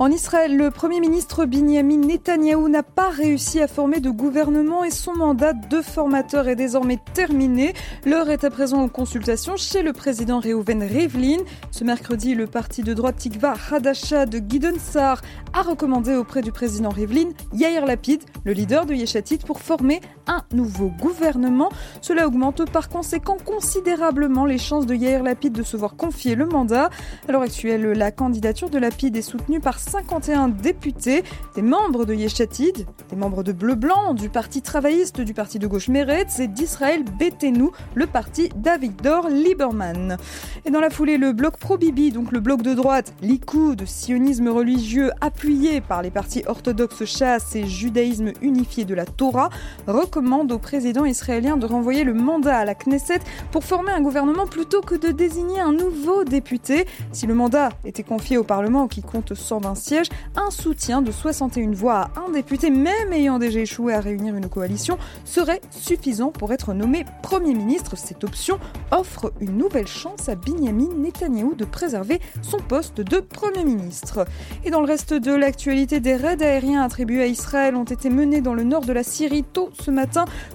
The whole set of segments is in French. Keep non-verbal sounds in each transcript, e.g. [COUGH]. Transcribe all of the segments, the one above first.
En Israël, le Premier ministre Binyamin Netanyahou n'a pas réussi à former de gouvernement et son mandat de formateur est désormais terminé. L'heure est à présent aux consultations chez le président Reuven Rivlin. Ce mercredi, le parti de droite Tikva Hadasha de Gideon Sar a recommandé auprès du président Rivlin Yair Lapid, le leader de Yeshatit, pour former un nouveau gouvernement. Cela augmente par conséquent considérablement les chances de Yair Lapid de se voir confier le mandat. À l'heure actuelle, la candidature de Lapid est soutenue par 51 députés, des membres de Yeshatid, des membres de Bleu-Blanc, du Parti travailliste, du Parti de gauche Meretz et d'Israël Betenu, le parti d'Avigdor Lieberman. Et dans la foulée, le bloc pro-Bibi, donc le bloc de droite, Likoud, sionisme religieux appuyé par les partis orthodoxes chasse et judaïsme unifié de la Torah, recommande au président israélien de renvoyer le mandat à la Knesset pour former un gouvernement plutôt que de désigner un nouveau député. Si le mandat était confié au Parlement qui compte 120 sièges, un soutien de 61 voix à un député, même ayant déjà échoué à réunir une coalition, serait suffisant pour être nommé Premier ministre. Cette option offre une nouvelle chance à Binyamin Netanyahou de préserver son poste de Premier ministre. Et dans le reste de l'actualité, des raids aériens attribués à Israël ont été menés dans le nord de la Syrie tôt ce matin,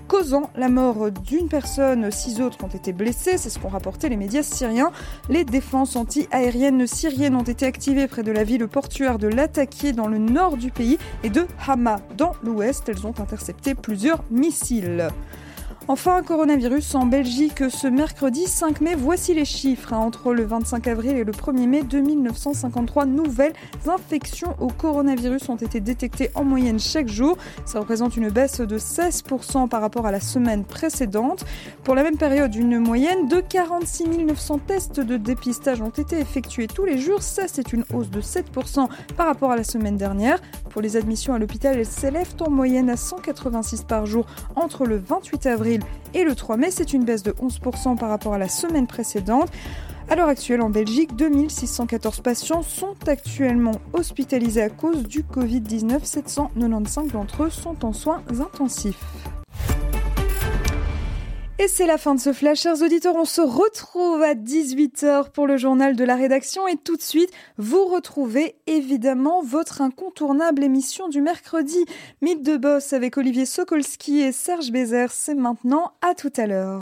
causant la mort d'une personne. Six autres ont été blessés, c'est ce qu'ont rapporté les médias syriens. Les défenses anti-aériennes syriennes ont été activées près de la ville portuaire de Latakia dans le nord du pays et de Hama dans l'ouest. Elles ont intercepté plusieurs missiles. Enfin, coronavirus en Belgique ce mercredi 5 mai. Voici les chiffres. Hein. Entre le 25 avril et le 1er mai, 2953 nouvelles infections au coronavirus ont été détectées en moyenne chaque jour. Ça représente une baisse de 16% par rapport à la semaine précédente. Pour la même période, une moyenne de 46 900 tests de dépistage ont été effectués tous les jours. Ça, c'est une hausse de 7% par rapport à la semaine dernière. Pour les admissions à l'hôpital, elles s'élèvent en moyenne à 186 par jour entre le 28 avril et le 3 mai. C'est une baisse de 11% par rapport à la semaine précédente. À l'heure actuelle, en Belgique, 2614 patients sont actuellement hospitalisés à cause du Covid-19. 795 d'entre eux sont en soins intensifs. Et c'est la fin de ce flash, chers auditeurs. On se retrouve à 18h pour le journal de la rédaction et tout de suite, vous retrouvez évidemment votre incontournable émission du mercredi. Mythe de boss avec Olivier Sokolski et Serge Bézère. C'est maintenant à tout à l'heure.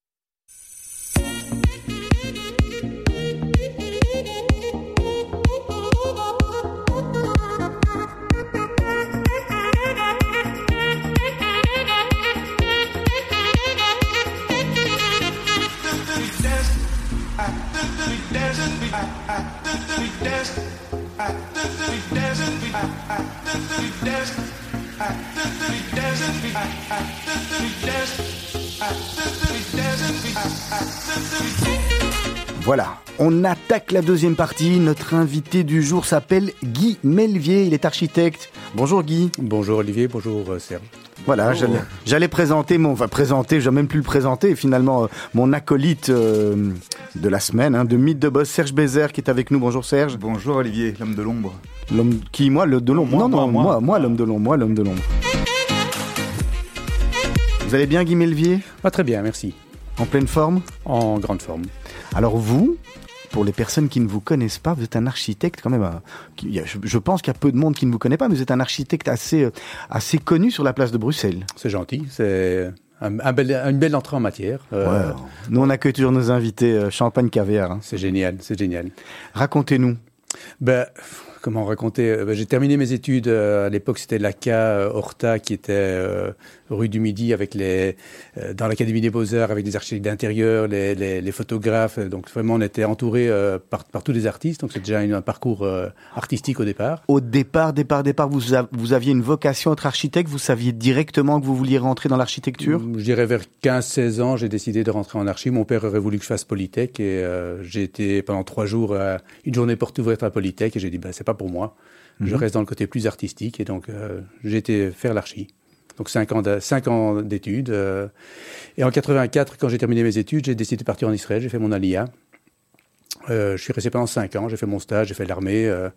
Voilà, on attaque la deuxième partie. Notre invité du jour s'appelle Guy Melvier. Il est architecte. Bonjour Guy. Bonjour Olivier, bonjour euh, Serge. Voilà, j'allais présenter mon, enfin présenter, j'ai même plus le présenter, finalement, euh, mon acolyte euh, de la semaine, hein, de Mythe de Boss, Serge Bézère, qui est avec nous. Bonjour Serge. Bonjour Olivier, l'homme de l'ombre. L'homme qui, moi, l'homme de l'ombre Non, non, moi, moi, l'homme de l'ombre, moi, l'homme de l'ombre. Vous allez bien, Guy Melvier? Pas Très bien, merci. En pleine forme? En grande forme. Alors vous, pour les personnes qui ne vous connaissent pas, vous êtes un architecte quand même. Euh, je pense qu'il y a peu de monde qui ne vous connaît pas, mais vous êtes un architecte assez, euh, assez connu sur la place de Bruxelles. C'est gentil. C'est un, bel, une belle entrée en matière. Euh, Nous, on accueille toujours nos invités champagne caviar. Hein. C'est génial, c'est génial. Racontez-nous. Ben, comment raconter? Ben, J'ai terminé mes études. à l'époque, c'était l'ACA Horta qui était rue du Midi avec les, euh, dans l'Académie des Beaux-Arts avec des architectes d'intérieur, les, les, photographes. Donc vraiment, on était entouré euh, par, par, tous les artistes. Donc c'est déjà un parcours euh, artistique au départ. Au départ, départ, départ, vous, vous aviez une vocation à être architecte. Vous saviez directement que vous vouliez rentrer dans l'architecture? Je dirais vers 15-16 ans, j'ai décidé de rentrer en archi. Mon père aurait voulu que je fasse Polytech et j'ai été pendant trois jours une journée porte ouverte à Polytech et j'ai dit bah, c'est pas pour moi. Je mhm. reste dans le côté plus artistique et donc j'ai été faire l'archi donc cinq ans, cinq ans d'études. Euh, et en 84, quand j'ai terminé mes études, j'ai décidé de partir en Israël. J'ai fait mon alia. Euh, je suis resté pendant cinq ans. J'ai fait mon stage, j'ai fait l'armée, euh,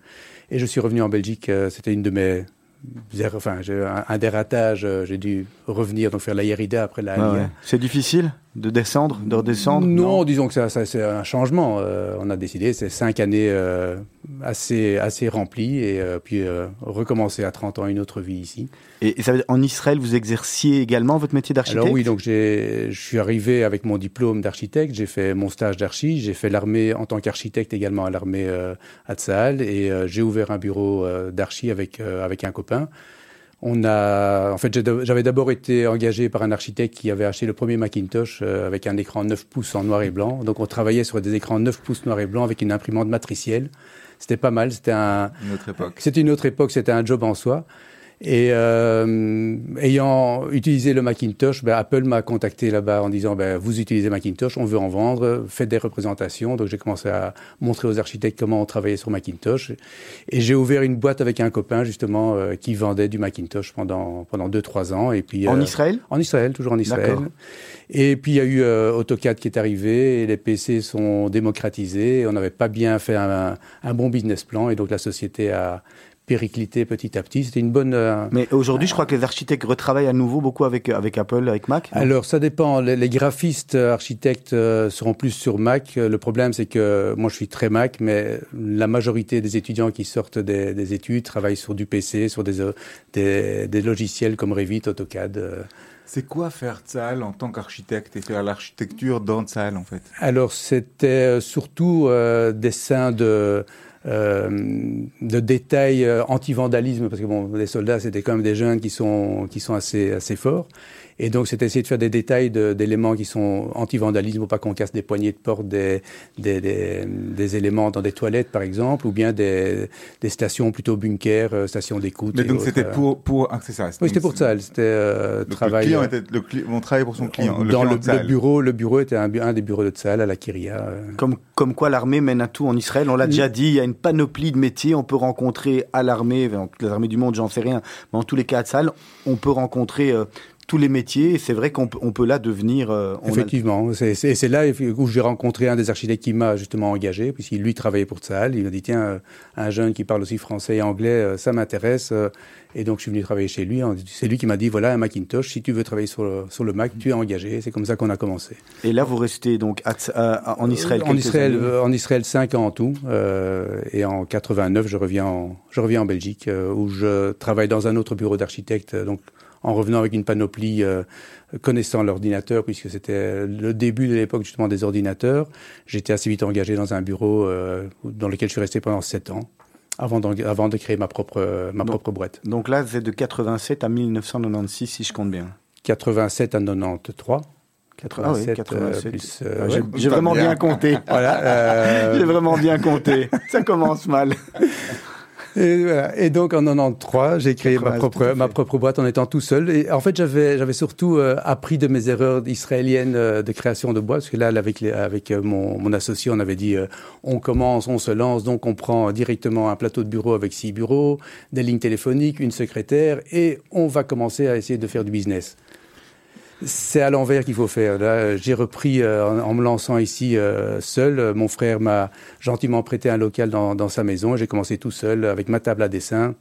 et je suis revenu en Belgique. C'était une de mes enfin, un, un des ratages. J'ai dû revenir donc faire la Yerida après la C'est difficile? De descendre, de redescendre Non, disons que ça, c'est un changement. Euh, on a décidé, c'est cinq années euh, assez, assez remplies et euh, puis recommencer à 30 ans une autre vie ici. Et, ça en Israël, vous exerciez également votre métier d'architecte? Alors oui, donc je suis arrivé avec mon diplôme d'architecte, j'ai fait mon stage d'archi, j'ai fait l'armée en tant qu'architecte également à l'armée à Tsahal et j'ai ouvert un bureau d'archi avec, avec un copain. On a, en fait, j'avais d'abord été engagé par un architecte qui avait acheté le premier Macintosh euh, avec un écran 9 pouces en noir et blanc. Donc, on travaillait sur des écrans 9 pouces noir et blanc avec une imprimante matricielle. C'était pas mal. C'était un. Une autre époque. C'était une autre époque. C'était un job en soi. Et euh, ayant utilisé le Macintosh, ben, Apple m'a contacté là-bas en disant ben, vous utilisez Macintosh, on veut en vendre, faites des représentations. Donc j'ai commencé à montrer aux architectes comment on travaillait sur Macintosh. Et j'ai ouvert une boîte avec un copain justement euh, qui vendait du Macintosh pendant pendant deux trois ans. Et puis en euh, Israël? En Israël, toujours en Israël. Et puis il y a eu euh, AutoCAD qui est arrivé et les PC sont démocratisés. On n'avait pas bien fait un, un bon business plan et donc la société a périclité petit à petit. C'était une bonne. Euh, Mais aujourd'hui, je crois que les architectes retravaillent à nouveau beaucoup avec avec Apple, avec Mac. Alors ça dépend. Les, graphistes architectes euh, seront plus sur Mac. Le problème, c'est que moi, je suis très Mac, mais la majorité des étudiants qui sortent des, études travaillent sur du PC, sur des des, des logiciels comme Revit, AutoCAD. Euh. C'est quoi faire Tzal en tant qu'architecte et faire l'architecture dans Tzal en fait? Alors c'était surtout euh, dessin de euh, de détails euh, anti-vandalisme, parce que bon, les soldats, c'était quand même des jeunes qui sont, qui sont assez, assez forts. Et donc, c'est essayer de faire des détails d'éléments qui sont anti-vandalisme, pour pas qu'on casse des poignées de porte, des, des, des, éléments dans des toilettes, par exemple, ou bien des, des stations plutôt bunkers, euh, stations d'écoute. Mais donc, c'était pour, pour, ah, ça. Oui, c'était pour ça. C'était euh, travail. Le client était, le on travaillait pour son client. Dans le, le, bureau, le bureau était un, un des bureaux de Tzal à la Kiria. Euh. Comme, comme quoi l'armée mène à tout en Israël. On l'a déjà dit, il y a une panoplie de métiers. On peut rencontrer à l'armée, les armées du monde, j'en sais rien, mais en tous les cas à Tzal, on peut rencontrer tous les métiers. C'est vrai qu'on peut là devenir. Euh, Effectivement, c'est là où j'ai rencontré un des architectes qui m'a justement engagé, puisqu'il lui travaillait pour Tsahal. Il m'a dit tiens, euh, un jeune qui parle aussi français et anglais, euh, ça m'intéresse. Et donc je suis venu travailler chez lui. C'est lui qui m'a dit voilà un Macintosh, si tu veux travailler sur le, sur le Mac, tu es engagé. C'est comme ça qu'on a commencé. Et là, vous restez donc en Israël. en Israël, en Israël, cinq ans en tout. et en 89, je reviens en, je reviens en Belgique où je travaille dans un autre bureau d'architecte. Donc en revenant avec une panoplie euh, connaissant l'ordinateur, puisque c'était le début de l'époque justement des ordinateurs. J'étais assez vite engagé dans un bureau euh, dans lequel je suis resté pendant sept ans. Avant de, avant de créer ma propre, ma propre boîte. Donc là, c'est de 87 à 1996, si je compte bien. 87 à 93. 87, 87. plus. J'ai vraiment bien compté. [LAUGHS] voilà. [LAUGHS] J'ai vraiment bien compté. Ça commence mal. Et, donc en 93, j'ai créé ma propre, ma propre boîte en étant tout seul. Et en fait, j'avais, j'avais surtout euh, appris de mes erreurs israéliennes euh, de création de boîte. Parce que là, avec, les, avec euh, mon, mon, associé, on avait dit on commence, on se lance, donc on prend directement un plateau de bureau avec six bureaux, des lignes téléphoniques, une secrétaire, et on va commencer à essayer de faire du business. C'est à l'envers qu'il faut faire. J'ai repris euh, en, me lançant ici euh, seul. Mon frère m'a gentiment prêté un local dans, dans sa maison. J'ai commencé tout seul avec ma table à dessin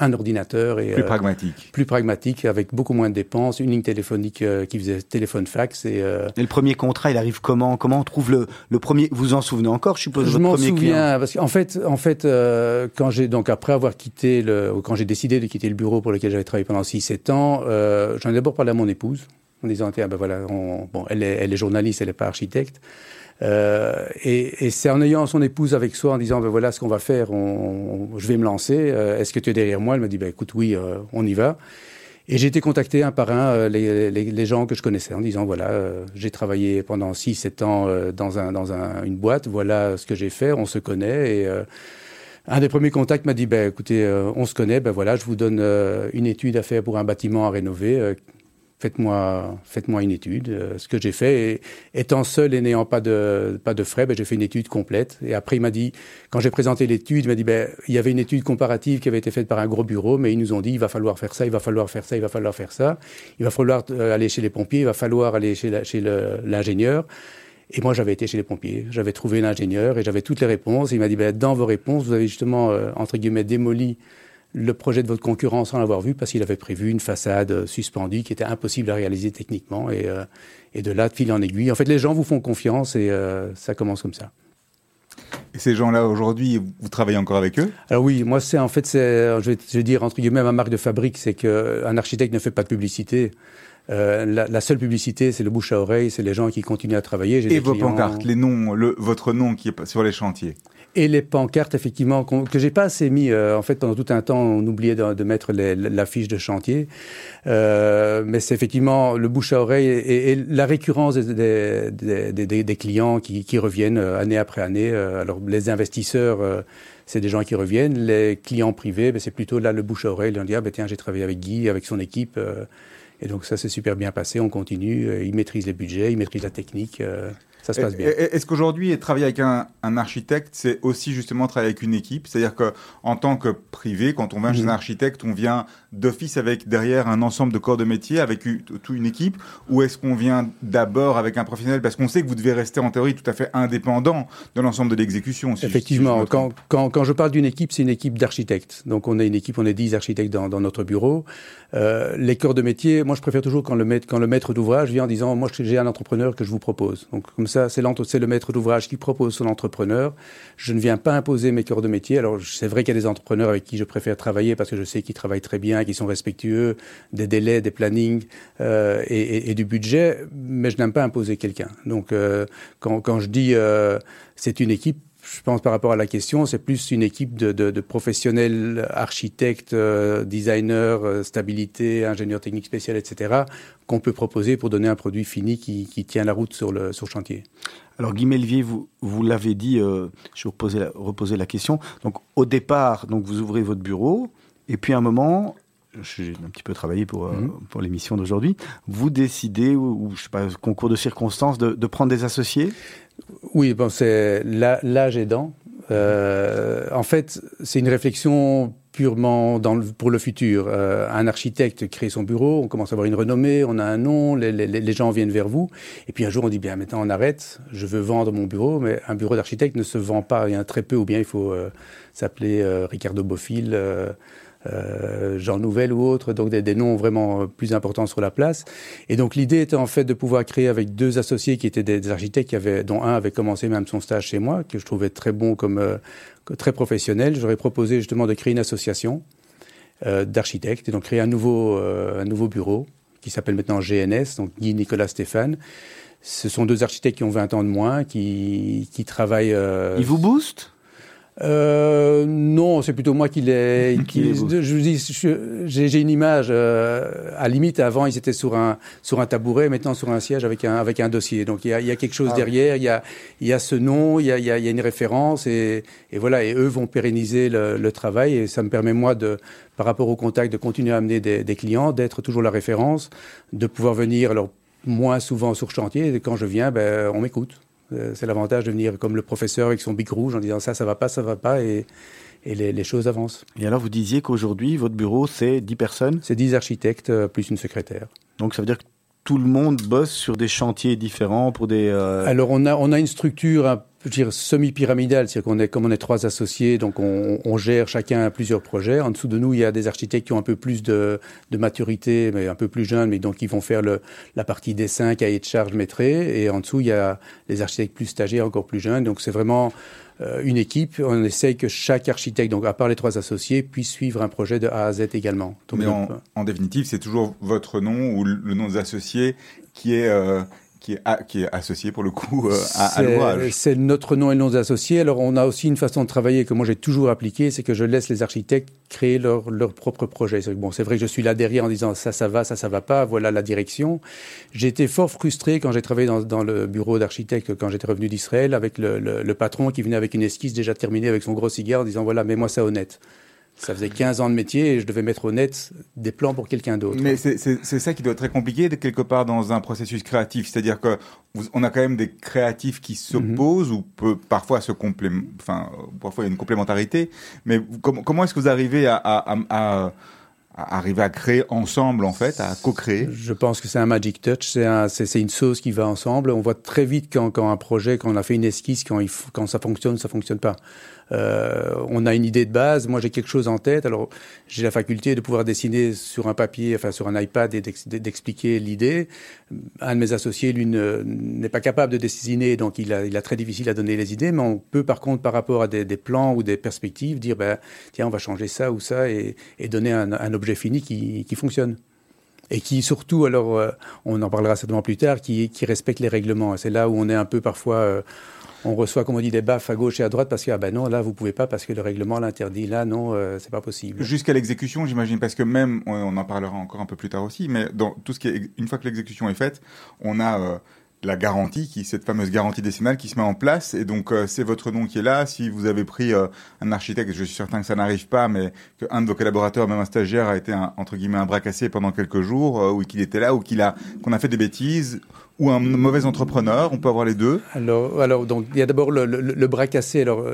un ordinateur et plus euh, pragmatique, plus pragmatique avec beaucoup moins de dépenses, une ligne téléphonique qui faisait téléphone fax et, et, le premier contrat, il arrive comment? Comment on trouve le, le premier Vous en souvenez encore Je suppose. Je m'en souviens parce qu'en fait, en fait, quand j'ai donc après avoir quitté le, quand j'ai décidé de quitter le bureau pour lequel j'avais travaillé pendant 6-7 ans, j'en ai d'abord parlé à mon épouse en disant tiens ben voilà bon elle est, elle est journaliste elle n'est pas architecte euh, et, c'est en ayant son épouse avec soi en disant ben voilà ce qu'on va faire je vais me lancer euh, est-ce que tu es derrière moi? Elle me dit ben écoute oui euh, on y va. Et j'ai été contacté un par un les, gens que je connaissais en disant voilà j'ai travaillé pendant 6 7 ans dans un dans un, une boîte voilà ce que j'ai fait on se connaît. Et un des premiers contacts m'a dit ben écoutez on se connaît ben voilà je vous donne une étude à faire pour un bâtiment à rénover faites-moi faites-moi une étude. Euh, ce que j'ai fait, et, étant seul et n'ayant pas de pas de frais, ben, j'ai fait une étude complète. Et après, il m'a dit, quand j'ai présenté l'étude, il m'a dit, ben, il y avait une étude comparative qui avait été faite par un gros bureau, mais ils nous ont dit, il va falloir faire ça, il va falloir faire ça, il va falloir faire ça, il va falloir euh, aller chez les pompiers, il va falloir aller chez chez l'ingénieur. Et moi, j'avais été chez les pompiers, j'avais trouvé l'ingénieur et j'avais toutes les réponses. il m'a dit, ben, dans vos réponses, vous avez justement, euh, entre guillemets, démoli le projet de votre concurrent sans l'avoir vu parce qu'il avait prévu une façade suspendue qui était impossible à réaliser techniquement. Et, euh, et de là, de fil en aiguille. En fait, les gens vous font confiance et euh, ça commence comme ça. Et ces gens-là, aujourd'hui, vous travaillez encore avec eux? Alors oui, moi, c'est en fait, je, vais, je vais dire, entre guillemets, ma marque de fabrique, c'est qu'un architecte ne fait pas de publicité. Euh, la, la, seule publicité, c'est le bouche à oreille, c'est les gens qui continuent à travailler. Et vos clients... pancartes, les noms, le, votre nom qui est sur les chantiers et les pancartes, effectivement, que j'ai pas assez mis. Euh, en fait, pendant tout un temps, on oubliait de, de mettre l'affiche de chantier. Euh, mais c'est effectivement le bouche à oreille et, et la récurrence des, des, des, des clients qui, qui, reviennent euh, année après année. Euh, alors, les investisseurs, c'est des gens qui reviennent. Les clients privés, ben, c'est plutôt là le bouche à oreille. Ils dit, ah, ben, tiens, j'ai travaillé avec Guy, avec son équipe. et donc, ça s'est super bien passé. On continue. Ils maîtrisent les budgets, ils maîtrisent la technique ça se passe bien. Est-ce qu'aujourd'hui, travailler avec un, un architecte, c'est aussi justement travailler avec une équipe? C'est-à-dire qu'en tant que privé, quand on vient chez un mhm. architecte, on vient d'office avec derrière un ensemble de corps de métier, avec toute une équipe Ou est-ce qu'on vient d'abord avec un professionnel? Parce qu'on sait que vous devez rester en théorie tout à fait indépendant de l'ensemble de l'exécution. Si Effectivement, quand, quand, quand, je parle d'une équipe, c'est une équipe d'architectes. Donc on a une équipe, on est 10 architectes dans, dans notre bureau. Euh, les corps de métier, moi je préfère toujours quand le maître, quand le maître d'ouvrage vient en disant, moi j'ai un entrepreneur que je vous propose. Donc comme ça, c'est le maître d'ouvrage qui propose son entrepreneur. Je ne viens pas imposer mes corps de métier. Alors, c'est vrai qu'il y a des entrepreneurs avec qui je préfère travailler parce que je sais qu'ils travaillent très bien, qu'ils sont respectueux des délais, des plannings euh, et, du budget, mais je n'aime pas imposer quelqu'un. Donc, euh, quand, je dis euh, c'est une équipe, je pense par rapport à la question, c'est plus une équipe de, professionnels, architectes, designers, stabilité, ingénieurs techniques spéciales, etc., qu'on peut proposer pour donner un produit fini qui, qui tient la route sur le, sur chantier. Alors Guy vous, vous l'avez dit, je vais reposer la, la question. Donc au départ, donc vous ouvrez votre bureau, et puis à un moment, j'ai un petit peu travaillé pour, euh, mmh. pour l'émission d'aujourd'hui, vous décidez, ou, ou, je sais pas, concours de circonstances, de, de prendre des associés? Oui, bon, c'est l'âge aidant. Euh, en fait, c'est une réflexion purement dans le, pour le futur. Euh, un architecte crée son bureau, on commence à avoir une renommée, on a un nom, les, les, les, gens viennent vers vous. Et puis un jour, on dit, bien maintenant, on arrête, je veux vendre mon bureau, mais un bureau d'architecte ne se vend pas, il y en a très peu, ou bien il faut euh, s'appeler euh, Ricardo Bofill. Euh, Jean Nouvel ou autre, donc des, des, noms vraiment plus importants sur la place. Et donc l'idée était en fait de pouvoir créer avec deux associés qui étaient des, des, architectes, qui avaient, dont un avait commencé même son stage chez moi, que je trouvais très bon comme euh, très professionnel. J'aurais proposé justement de créer une association euh, d'architectes et donc créer un nouveau euh, un nouveau bureau qui s'appelle maintenant GNS, donc Guy Nicolas Stéphane. Ce sont deux architectes qui ont 20 ans de moins, qui, qui travaillent. Euh, Ils vous boostent? Euh, non, c'est plutôt moi qui l'ai. [LAUGHS] Qui, je vous dis, j'ai une image. Euh, à limite, avant, ils étaient sur un sur un tabouret, maintenant sur un siège avec un avec un dossier. Donc il y a, il y a quelque chose ah, derrière. Il y a il y a ce nom, il y a il y a, il y a une référence et, et voilà. Et eux vont pérenniser le, le, travail et ça me permet moi de par rapport au contact de continuer à amener des, des clients, d'être toujours la référence, de pouvoir venir alors moins souvent sur chantier. Et quand je viens, ben on m'écoute. Euh, c'est l'avantage de venir comme le professeur avec son bic rouge en disant ça, ça va pas, ça va pas, et, et les, les, choses avancent. Et alors, vous disiez qu'aujourd'hui, votre bureau, c'est 10 personnes? C'est 10 architectes euh, plus une secrétaire. Donc, ça veut dire que tout le monde bosse sur des chantiers différents pour des. Euh... Alors, on a, on a une structure un je veux dire, semi-pyramidal, c'est-à-dire qu'on est, comme on est trois associés, donc on, on, gère chacun plusieurs projets. En dessous de nous, il y a des architectes qui ont un peu plus de, de maturité, mais un peu plus jeunes, mais donc ils vont faire le, la partie dessin, cahier de charge, maîtrise. Et en dessous, il y a les architectes plus stagiaires, encore plus jeunes. Donc c'est vraiment euh, une équipe. On essaye que chaque architecte, donc à part les trois associés, puisse suivre un projet de A à Z également. Donc, mais en, en définitive, c'est toujours votre nom ou le nom des associés qui est euh, qui est, a, qui est associé pour le coup euh, à, à l'ouvrage. C'est notre nom et le nom des associés. Alors on a aussi une façon de travailler que moi j'ai toujours appliquée, c'est que je laisse les architectes créer leur, leur propre projet. Bon, c'est vrai que je suis là derrière en disant ça, ça va, ça, ça va pas, voilà la direction. J'ai été fort frustré quand j'ai travaillé dans, dans le bureau d'architecte, quand j'étais revenu d'Israël, avec le, le, le, patron qui venait avec une esquisse déjà terminée avec son gros cigare en disant voilà, mets-moi ça honnête. Ça faisait 15 ans de métier et je devais mettre au net des plans pour quelqu'un d'autre. Mais c'est ça qui doit être très compliqué quelque part dans un processus créatif. C'est-à-dire que on a quand même des créatifs qui s'opposent mm -hmm. ou peut parfois se complément, enfin, parfois il y a une complémentarité. Mais com comment est-ce que vous arrivez à, à, à, à arriver à créer ensemble, en fait, à co-créer? Je pense que c'est un magic touch, c'est un, une sauce qui va ensemble. On voit très vite quand, quand un projet, quand on a fait une esquisse, quand, il, quand ça fonctionne, ça fonctionne pas. Euh, on a une idée de base. Moi, j'ai quelque chose en tête. Alors, j'ai la faculté de pouvoir dessiner sur un papier, enfin sur un iPad, et d'expliquer l'idée. Un de mes associés, lui, n'est pas capable de dessiner, donc il a, très difficile à donner les idées. Mais on peut, par contre, par rapport à des, plans ou des perspectives, dire, ben, tiens, on va changer ça ou ça, et, donner un, objet fini qui, fonctionne et qui surtout, alors euh, on en parlera certainement plus tard, qui, qui respecte les règlements. C'est là où on est un peu parfois euh, on reçoit, comme on dit, des baffes à gauche et à droite parce que, ah ben non, là, vous pouvez pas parce que le règlement l'interdit. Là, non, euh, c'est pas possible. Jusqu'à l'exécution, j'imagine, parce que même, on en parlera encore un peu plus tard aussi, mais dans tout ce qui est, une fois que l'exécution est faite, on a, euh, la garantie, qui cette fameuse garantie décennale qui se met en place. Et donc, euh, c'est votre nom qui est là. Si vous avez pris un architecte, je suis certain que ça n'arrive pas, mais qu'un de vos collaborateurs, même un stagiaire, a été un, entre guillemets un bras cassé pendant quelques jours, ou qu'il était là, ou qu'il a qu'on a fait des bêtises, ou un mauvais entrepreneur On peut avoir les deux Alors, alors donc, il y a d'abord le, bras cassé. Alors,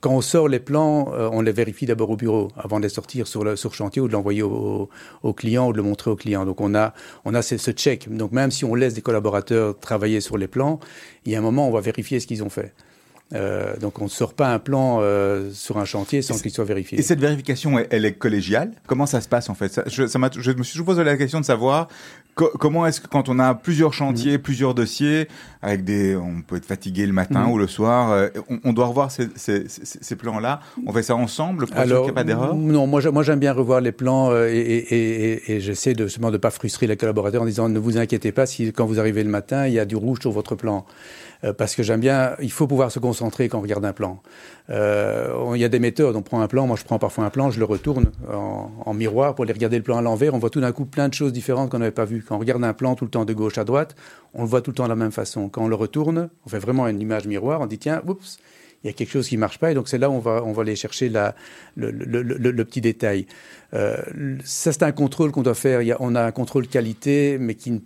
quand on sort les plans, euh, on les vérifie d'abord au bureau avant de les sortir sur sur chantier ou de l'envoyer au, client ou de le montrer au client. Donc, on a, on a ce, ce, check. Donc, même si on laisse des collaborateurs travailler sur les plans, il y a un moment, on va vérifier ce qu'ils ont fait. Euh, donc on ne sort pas un plan euh, sur un chantier sans qu'il soit vérifié. Et cette vérification, elle, est collégiale? Comment ça se passe en fait? Je, ça je, me suis posé la question de savoir comment est-ce que quand on a plusieurs chantiers, mm. plusieurs dossiers, avec des, on peut être fatigué le matin mm. ou le soir, euh, on, doit revoir ces, ces, ces, plans-là? On fait ça ensemble pour qu'il n'y ait pas d'erreur? Non, moi, moi j'aime bien revoir les plans et, et, et, et j'essaie de justement de pas frustrer les collaborateurs en disant ne vous inquiétez pas si quand vous arrivez le matin il y a du rouge sur votre plan. Euh, parce que j'aime bien, il faut pouvoir se concentrer quand on regarde un plan. Euh, il y a des méthodes, on prend un plan, moi je prends parfois un plan, je le retourne en, miroir pour aller regarder le plan à l'envers, on voit tout d'un coup plein de choses différentes qu'on n'avait pas vues. Quand on regarde un plan tout le temps de gauche à droite, on le voit tout le temps de la même façon. Quand on le retourne, on fait vraiment une image miroir, on dit tiens, oups, il y a quelque chose qui marche pas, et donc c'est là où on va, on va aller chercher le, petit détail. Euh, ça, c'est un contrôle qu'on doit faire. On a un contrôle qualité, mais qui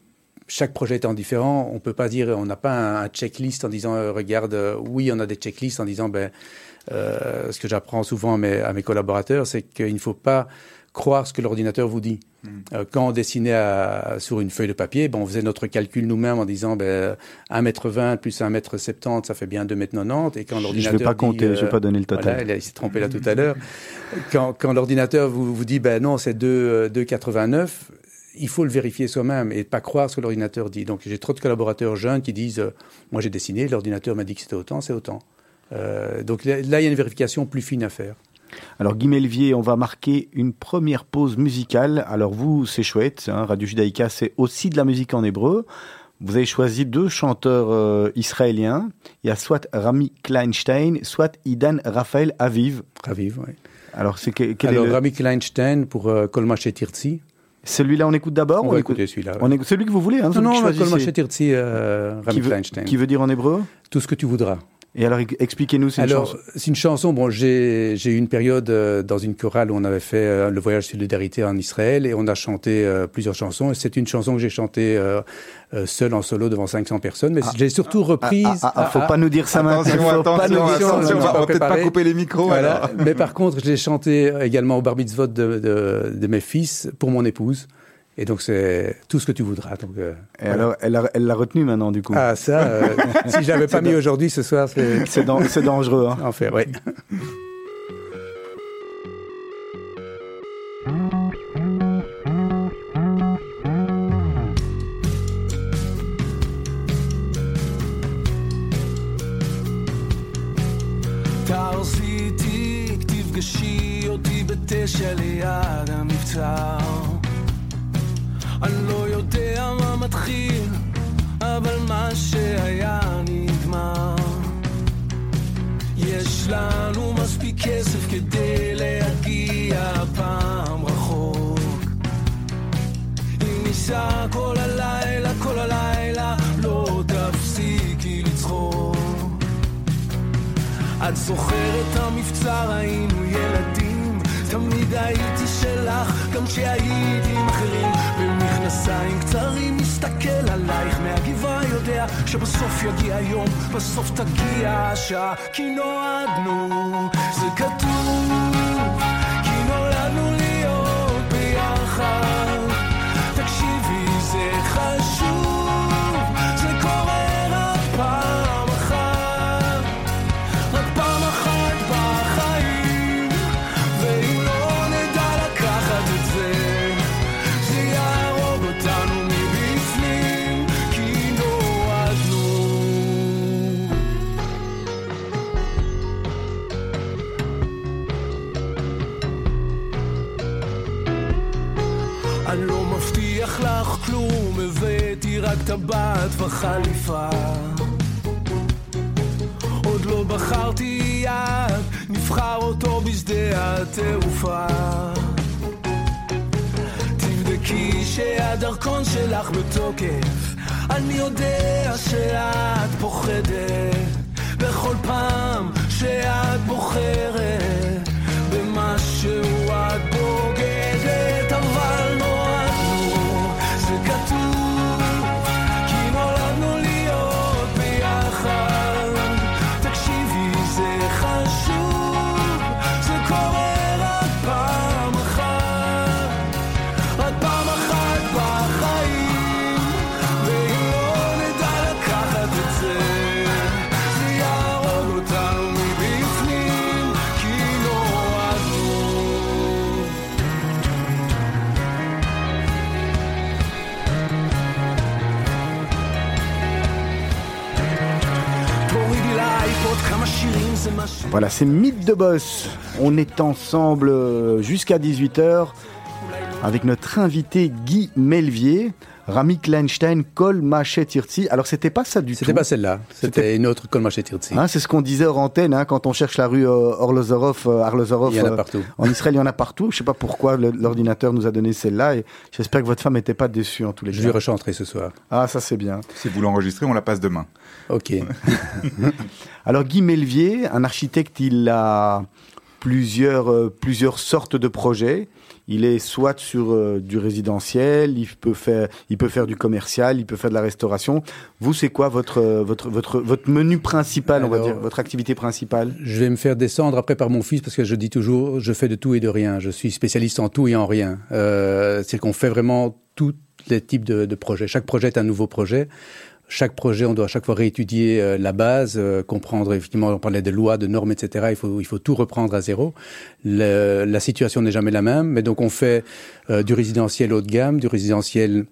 chaque projet étant différent, on peut pas dire, on n'a pas un, checklist en disant, euh, regarde, euh, oui, on a des checklists en disant, ben, euh, ce que j'apprends souvent à mes, à mes collaborateurs, c'est qu'il ne faut pas croire ce que l'ordinateur vous dit. Hmm. quand on dessinait à, sur une feuille de papier, bon, on faisait notre calcul nous-mêmes en disant ben, 1m20 plus 1m70, ça fait bien 2m90. Et quand l'ordinateur. Je ne vais pas compter, je ne vais pas donner le total. il s'est trompé là tout à [LAUGHS] l'heure. Quand, quand l'ordinateur vous, vous dit ben non, c'est 2,89, il faut le vérifier soi-même et pas croire ce que l'ordinateur dit. Donc j'ai trop de collaborateurs jeunes qui disent euh, Moi j'ai dessiné, l'ordinateur m'a dit que c'était autant, c'est autant. Euh, donc là, il y a une vérification plus fine à faire. Alors Guy Melvier, on va marquer une première pause musicale. Alors vous, c'est chouette, hein, Radio Judaïka, c'est aussi de la musique en hébreu. Vous avez choisi deux chanteurs euh, israéliens. Il y a soit Rami Kleinstein, soit Idan Raphaël Aviv. Aviv, oui. Alors, c'est Alors, Rami Kleinstein pour Kolma celui-là, on écoute d'abord On, va écouter celui-là. On écoute celui que vous voulez. Hein, non, non, euh, Rami Kleinstein. Qui veut dire en hébreu? Tout ce que tu voudras. Et alors, expliquez-nous, c'est une alors, c'est une chanson. Bon, j'ai eu une période euh, dans une chorale où on avait fait euh, le voyage solidarité en Israël et on a chanté euh, plusieurs chansons. C'est une chanson que j'ai chantée seule en solo devant 500 personnes, mais ah. j'ai surtout reprise. Ah, ah, ah faut pas nous dire ça attention, maintenant. Attention, attention, on va peut-être pas couper les micros. Voilà. mais par contre, j'ai chanté également au bar mitzvot de, de, de mes fils pour mon épouse. Et donc, c'est tout ce que tu voudras. Donc, euh, et alors, elle l'a elle retenu maintenant, du coup? Ah, ça, euh, [LAUGHS] si je l'avais pas mis aujourd'hui, ce soir, c'est. [LAUGHS] C'est dangereux. Hein. En fait, oui. אני לא יודע מה מתחיל, אבל מה שהיה נגמר. יש לנו מספיק כסף כדי להגיע פעם רחוק. אם ניסע כל הלילה, כל הלילה, לא תפסיקי לצחוק. את זוכרת המבצר, היינו ילדים, תמיד הייתי שלך, גם כשהייתי עם אחרים. במכנסיים קצרים מסתכל עלייך מהגבעה יודע שבסוף יגיע יום, בסוף תגיע השעה כי נועדנו, זה כתוב טבעת וחליפה. עוד לא בחרתי יד, נבחר אותו בשדה התעופה. תבדקי שהדרכון שלך בתוקף, אני יודע שאת פוחדת. בכל פעם שאת בוחרת במשהו את בוגדת, Voilà, c'est Mythe de Boss. On est ensemble euh, jusqu'à 18h avec notre invité Guy Melvier. Rami Kleinstein, Kol Machetirtsi. Alors, c'était pas ça du tout. C'était pas celle-là, c'était une autre Kolmachetirtsi. Hein, c'est ce qu'on disait hors antenne, hein, quand on cherche la rue euh, Orlozorov, euh, Arlozorov. Il y en a euh, partout. En Israël, il y en a partout. Je sais pas pourquoi l'ordinateur nous a donné celle-là et j'espère que votre femme n'était pas déçue en tous les Je lui cas. rechanterai ce soir. Ah, ça c'est bien. Si vous l'enregistrez, on la passe demain. Ok. [LAUGHS] Alors Guy Melvier, un architecte, il a plusieurs, euh, plusieurs sortes de projets. Il est soit sur euh, du résidentiel, il peut faire, il peut faire du commercial, il peut faire de la restauration. Vous, c'est quoi votre, euh, votre, votre, votre menu principal, on va dire, votre activité principale? Je vais me faire descendre après par mon fils parce que je dis toujours, je fais de tout et de rien. Je suis spécialiste en tout et en rien. Euh, c'est qu'on fait vraiment tous les types de, de projets. Chaque projet est un nouveau projet. Chaque projet, on doit à chaque fois réétudier euh, la base, euh, comprendre, effectivement, on parlait de lois, de normes, etc. Il faut, il faut tout reprendre à zéro. La situation n'est jamais la même, mais donc on fait euh, du résidentiel haut de gamme, du résidentiel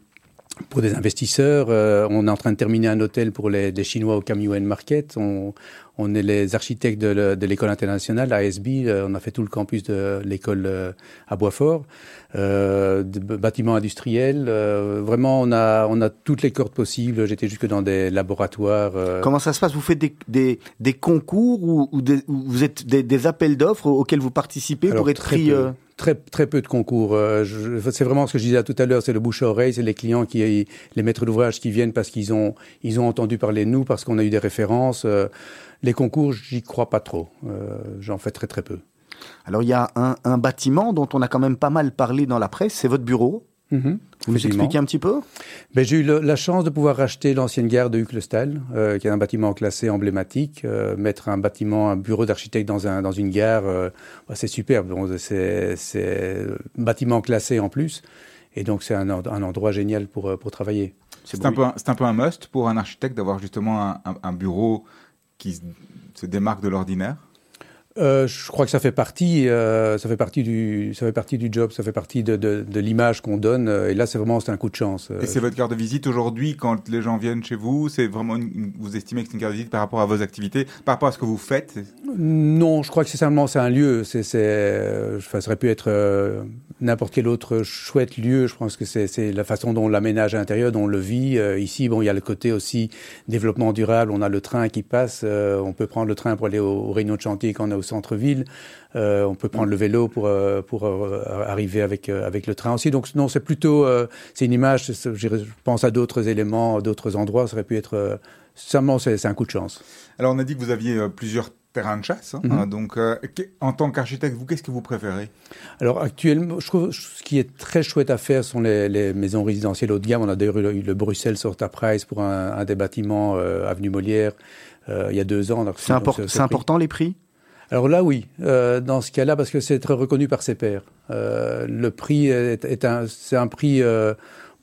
pour des investisseurs. Euh, on est en train de terminer un hôtel pour les, les Chinois au Cam Yuan Market. On, on est les architectes de, le- de l'école internationale, ASB. Euh, on a fait tout le campus de l'école euh, à Boisfort. Euh, bâtiments industriels. Euh, vraiment, on a, on a toutes les cordes possibles. J'étais jusque dans des laboratoires. euh, Comment ça se passe? Vous faites des, des, des concours ou, ou des- ou vous êtes des, des appels d'offres auxquels vous participez Alors, pour être pris euh, Très, très peu de concours. Euh, c'est vraiment ce que je disais tout à l'heure, c'est le bouche à oreille, c'est les clients qui, les maîtres d'ouvrage qui viennent parce qu'ils ont, ils ont entendu parler de nous, parce qu'on a eu des références. Euh, les concours, j'y crois pas trop. Euh, J'en fais très très peu. Alors il y a un bâtiment dont on a quand même pas mal parlé dans la presse, c'est votre bureau? Mhm, Vous expliquez un petit peu? Ben, J'ai eu le- la chance de pouvoir racheter l'ancienne gare de Huclestal, euh, qui est un bâtiment classé emblématique. Euh, mettre un bâtiment, un bureau d'architecte dans, un, dans une gare, euh, bah, c'est superbe. Bon, c'est un bâtiment classé en plus. Et donc, c'est un, en- un endroit génial pour, euh, pour travailler. C'est un, peu un- c'est un peu un must pour un architecte d'avoir justement un, un- un bureau qui se démarque de l'ordinaire. Euh, je crois que ça fait partie, euh, ça fait partie du, ça fait partie du job, ça fait partie de, de, de l'image qu'on donne. euh, Et là, c'est vraiment, c'est un coup de chance. Et c'est votre carte de visite aujourd'hui quand les gens viennent chez vous C'est vraiment une- vous estimez que c'est une carte de visite par rapport à vos activités, par rapport à ce que vous faites Non, je crois que c'est simplement c'est un lieu. C'est, c'est, ça aurait pu être n'importe quel autre chouette lieu. Je pense que c'est, la façon dont on l'aménage à l'intérieur, dont on le vit. Euh, ici, bon, il y a le côté aussi développement durable. On a le train qui passe. euh, on peut prendre le train pour aller aux, aux réunions de chantier quand on est au centre-ville. Euh, on peut prendre le vélo pour pour arriver avec avec le train aussi. Donc non, c'est plutôt c'est une image. Je pense à d'autres éléments, d'autres endroits. Ça aurait pu être simplement c'est, un coup de chance. Alors on a dit que vous aviez plusieurs terrains de chasse. hein, Mhm. hein, donc euh, en tant qu'architecte, vous, qu'est-ce que vous préférez? Alors actuellement, je trouve ce qui est très chouette à faire sont les, les maisons résidentielles haut de gamme. On a d'ailleurs eu le, Bruxelles Sorta Prize pour un, un des bâtiments euh, avenue Molière euh, il y a deux ans. C'est import- important les prix? Alors là, oui, euh, dans ce cas-là, parce que c'est très reconnu par ses pairs. Euh, le prix est, est un, c'est un prix. euh,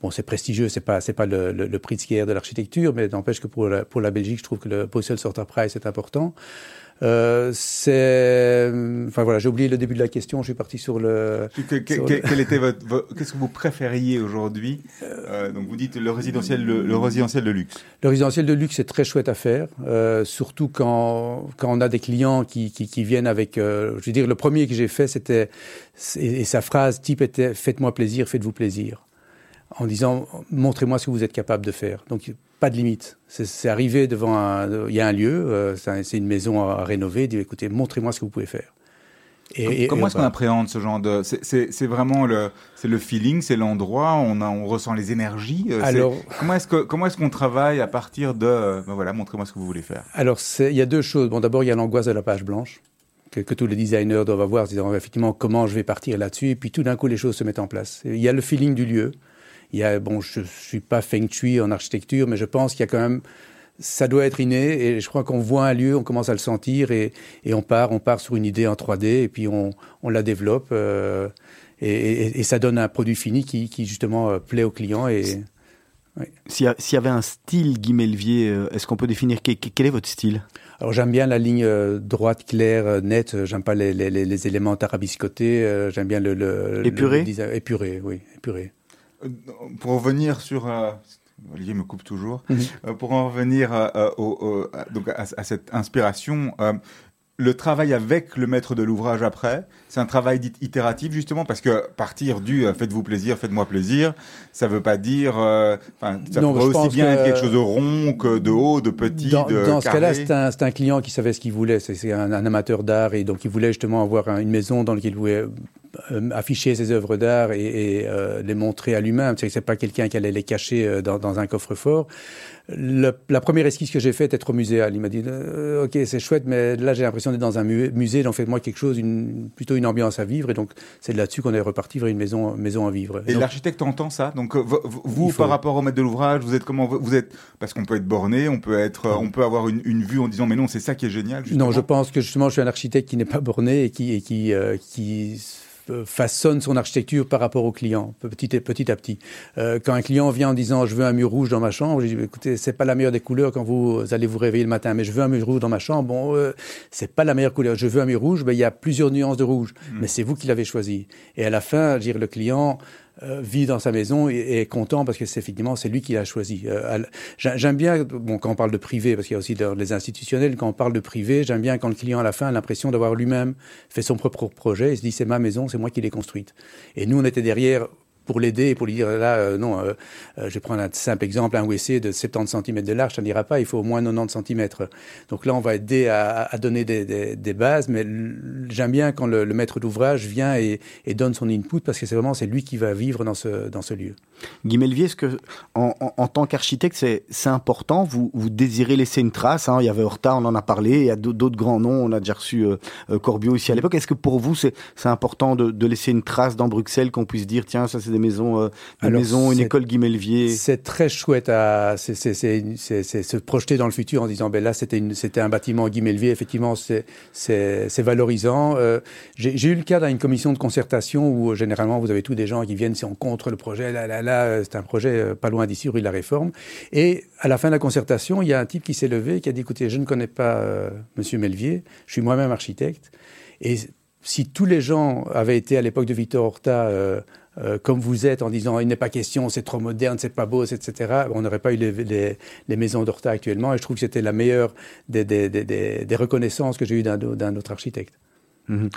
Bon, c'est prestigieux, c'est pas, c'est pas le, le, le prix de skier de l'architecture, mais n'empêche que pour la, pour la Belgique, je trouve que le Bruxelles Sorta Prize est important. Euh, c'est, enfin voilà, j'ai oublié le début de la question. Je suis parti sur le. Que- que- Sur que- le- quel était [LAUGHS] votre, vo- Qu'est-ce que vous préfériez aujourd'hui? Euh, Donc vous dites le résidentiel, le, le résidentiel de luxe. Le résidentiel de luxe est très chouette à faire, euh, surtout quand, quand on a des clients qui, qui, qui viennent avec. je veux dire, le premier que j'ai fait, c'était et, et sa phrase type était "Faites-moi plaisir, faites-vous plaisir". En disant montrez-moi ce que vous êtes capable de faire. Donc pas de limite. C'est arrivé devant un, il y a un lieu, euh, c'est une maison à, rénover, dire écoutez montrez-moi ce que vous pouvez faire. Et, Comment est-ce qu'on appréhende ce genre de C'est vraiment le c'est le feeling, c'est l'endroit, on a, on ressent les énergies. Euh, alors comment est-ce que comment est-ce qu'on travaille à partir de euh, ben voilà montrez-moi ce que vous voulez faire. Alors il y a deux choses. Bon d'abord il y a l'angoisse de la page blanche que, que, tous les designers doivent avoir, disant effectivement comment je vais partir là-dessus, et puis tout d'un coup les choses se mettent en place. Il y a le feeling du lieu. Il y a, bon, je suis pas feng shui en architecture, mais je pense qu'il y a quand même, ça doit être inné. Et je crois qu'on voit un lieu, on commence à le sentir et, et, on part, on part sur une idée en 3D et puis on, on la développe. Euh, et, et, ça donne un produit fini qui, qui justement euh, plaît au client. Et, S'il y, avait un style Guy Melvier, euh, est-ce qu'on peut définir quel, est votre style? Alors j'aime bien la ligne droite, claire, nette. J'aime pas les, les, les, éléments tarabiscotés. j'aime bien le, le épuré? épuré, oui, épuré. Euh, pour revenir sur euh, Olivier me coupe toujours. Mhm. Euh, pour en revenir au, donc à, cette inspiration, le travail avec le maître de l'ouvrage après, c'est un travail dit itératif justement parce que partir du faites-vous plaisir, faites-moi plaisir, ça veut pas dire, ça non, pourrait aussi bien être quelque chose de rond que de haut, de petit, dans, de Dans ce cas-là, c'est un, un, client qui savait ce qu'il voulait, c'est un, un, amateur d'art et donc il voulait justement avoir une maison dans laquelle il pouvait euh, afficher ses œuvres d'art et, et euh, les montrer à lui-même. C'est pas quelqu'un qui allait les cacher euh, dans, dans un coffre-fort. la première esquisse que j'ai faite, être au muséal, il m'a dit Ok, c'est chouette, mais là j'ai l'impression d'être dans un musée, donc faites-moi quelque chose, une, plutôt une ambiance à vivre. Et donc c'est là-dessus qu'on est reparti vers une maison, maison à vivre. Et l'architecte entend ça Donc vous, par rapport au maître de l'ouvrage, vous êtes comment Vous êtes parce qu'on peut être borné, on peut être, on peut avoir une, une vue en disant mais non, c'est ça qui est génial. Justement. Non, je pense que justement je suis un architecte qui n'est pas borné et qui et qui, qui euh, façonne son architecture par rapport au client, petit, petit à petit. Euh, quand un client vient en disant je veux un mur rouge dans ma chambre, je dis écoutez c'est pas la meilleure des couleurs quand vous allez vous réveiller le matin, mais je veux un mur rouge dans ma chambre. Bon, euh, c'est pas la meilleure couleur. Je veux un mur rouge, ben, il y a plusieurs nuances de rouge, mmh. mais c'est vous qui l'avez choisi. Et à la fin, dire le client euh, vit dans sa maison et, est content parce que c'est effectivement c'est lui qui l'a choisi. Euh, j'aime bien bon quand on parle de privé parce qu'il y a aussi les institutionnels quand on parle de privé, j'aime bien quand le client à la fin a l'impression d'avoir lui-même fait son propre projet et se dit c'est ma maison, c'est moi qui l'ai construite. Et nous on était derrière pour l'aider et pour lui dire là euh, non euh, euh, je vais prendre un simple exemple un WC de 70 cm de large ça n'ira pas il faut au moins 90 cm donc là on va aider à, à donner des, des, des, bases mais j'aime bien quand le, le maître d'ouvrage vient et, et, donne son input parce que c'est vraiment c'est lui qui va vivre dans ce dans ce lieu. Guy Melvier est-ce que en, en, en tant qu'architecte c'est important? Vous vous désirez laisser une trace hein, il y avait Horta on en a parlé il y a d'autres grands noms on a déjà reçu euh, Corbio ici à l'époque. Est-ce que pour vous c'est important de, de laisser une trace dans Bruxelles qu'on puisse dire tiens ça c'est des maisons, euh, une école Guimelvier. C'est très chouette à, c'est se projeter dans le futur en disant, ben là, c'était c'était un bâtiment Guimelvier. Effectivement, c'est valorisant. Euh, J'ai eu le cas dans une commission de concertation où généralement vous avez tous des gens qui viennent, c'est contre le projet. Là, là, là, c'est un projet euh, pas loin d'ici, rue de la Réforme. Et à la fin de la concertation, il y a un type qui s'est levé, qui a dit, écoutez, je ne connais pas euh, Monsieur Melvier, je suis moi-même architecte. Et si tous les gens avaient été à l'époque de Victor Horta euh, euh, comme vous êtes en disant il n'est pas question, c'est trop moderne, c'est pas beau, etc. On n'aurait pas eu les, les, les maisons d'Horta actuellement et je trouve que c'était la meilleure des, des, des, des reconnaissances que j'ai eues d'un autre architecte. Mmh.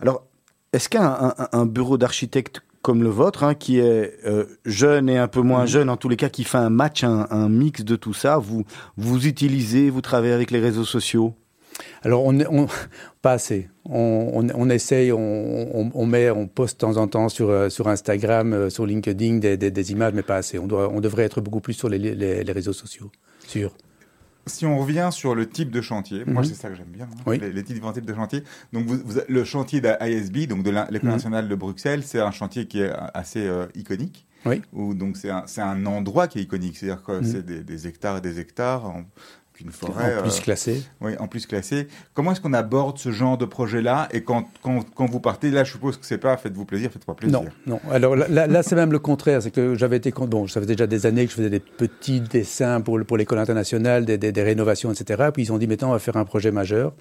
Alors, est-ce qu'un un, un bureau d'architecte comme le vôtre, hein, qui est euh, jeune et un peu moins mmh. jeune, en tous les cas, qui fait un match, un, un mix de tout ça, vous, vous utilisez, vous travaillez avec les réseaux sociaux? Alors, on, on, [LAUGHS] pas assez. On, on, on essaye, on, on, met, on poste de temps en temps sur, euh, sur Instagram, euh, sur LinkedIn des, des, des, images, mais pas assez. On, doit, on devrait être beaucoup plus sur les, les, les réseaux sociaux. Si on revient sur le type de chantier, moi mm -hmm. c'est ça que j'aime bien, hein, oui. les, les, différents types de chantiers. Donc vous, vous, le chantier d'ISB, donc de l'École mm -hmm. nationale de Bruxelles, c'est un chantier qui est assez euh, iconique. Oui. Où, donc c'est un, un, endroit qui est iconique, c'est-à-dire que -hmm. c'est des, des, hectares et des hectares. En, une forêt. En plus euh, classée. Oui, en plus classée. Comment est-ce qu'on aborde ce genre de projet-là Et quand, quand, quand, vous partez, là, je suppose que c'est pas faites-vous plaisir, faites-moi plaisir. Non, non. Alors là, là c'est même le contraire. C'est que j'avais été. Bon, ça faisait déjà des années que je faisais des petits dessins pour, pour l'école internationale, des, des, des, rénovations, etc. Puis ils ont dit maintenant, on va faire un projet majeur.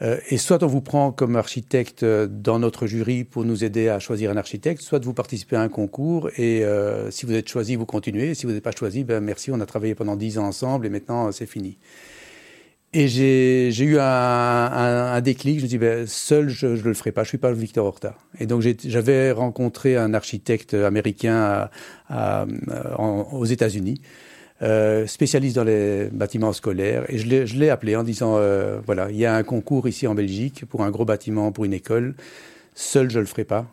Euh, et soit on vous prend comme architecte euh, dans notre jury pour nous aider à choisir un architecte, soit vous participez à un concours et euh, si vous êtes choisi, vous continuez. Et si vous n'êtes pas choisi, ben merci, on a travaillé pendant dix ans ensemble et maintenant c'est fini. Et j'ai eu un, déclic. Je me dis, ben, seul, je ne le ferai pas. Je suis pas Victor Horta. Et donc, j'avais rencontré un architecte américain aux États-Unis, euh, spécialiste dans les bâtiments scolaires. Et je l'ai appelé en disant, euh, voilà, il y a un concours ici en Belgique pour un gros bâtiment, pour une école. Seul, je le ferai pas.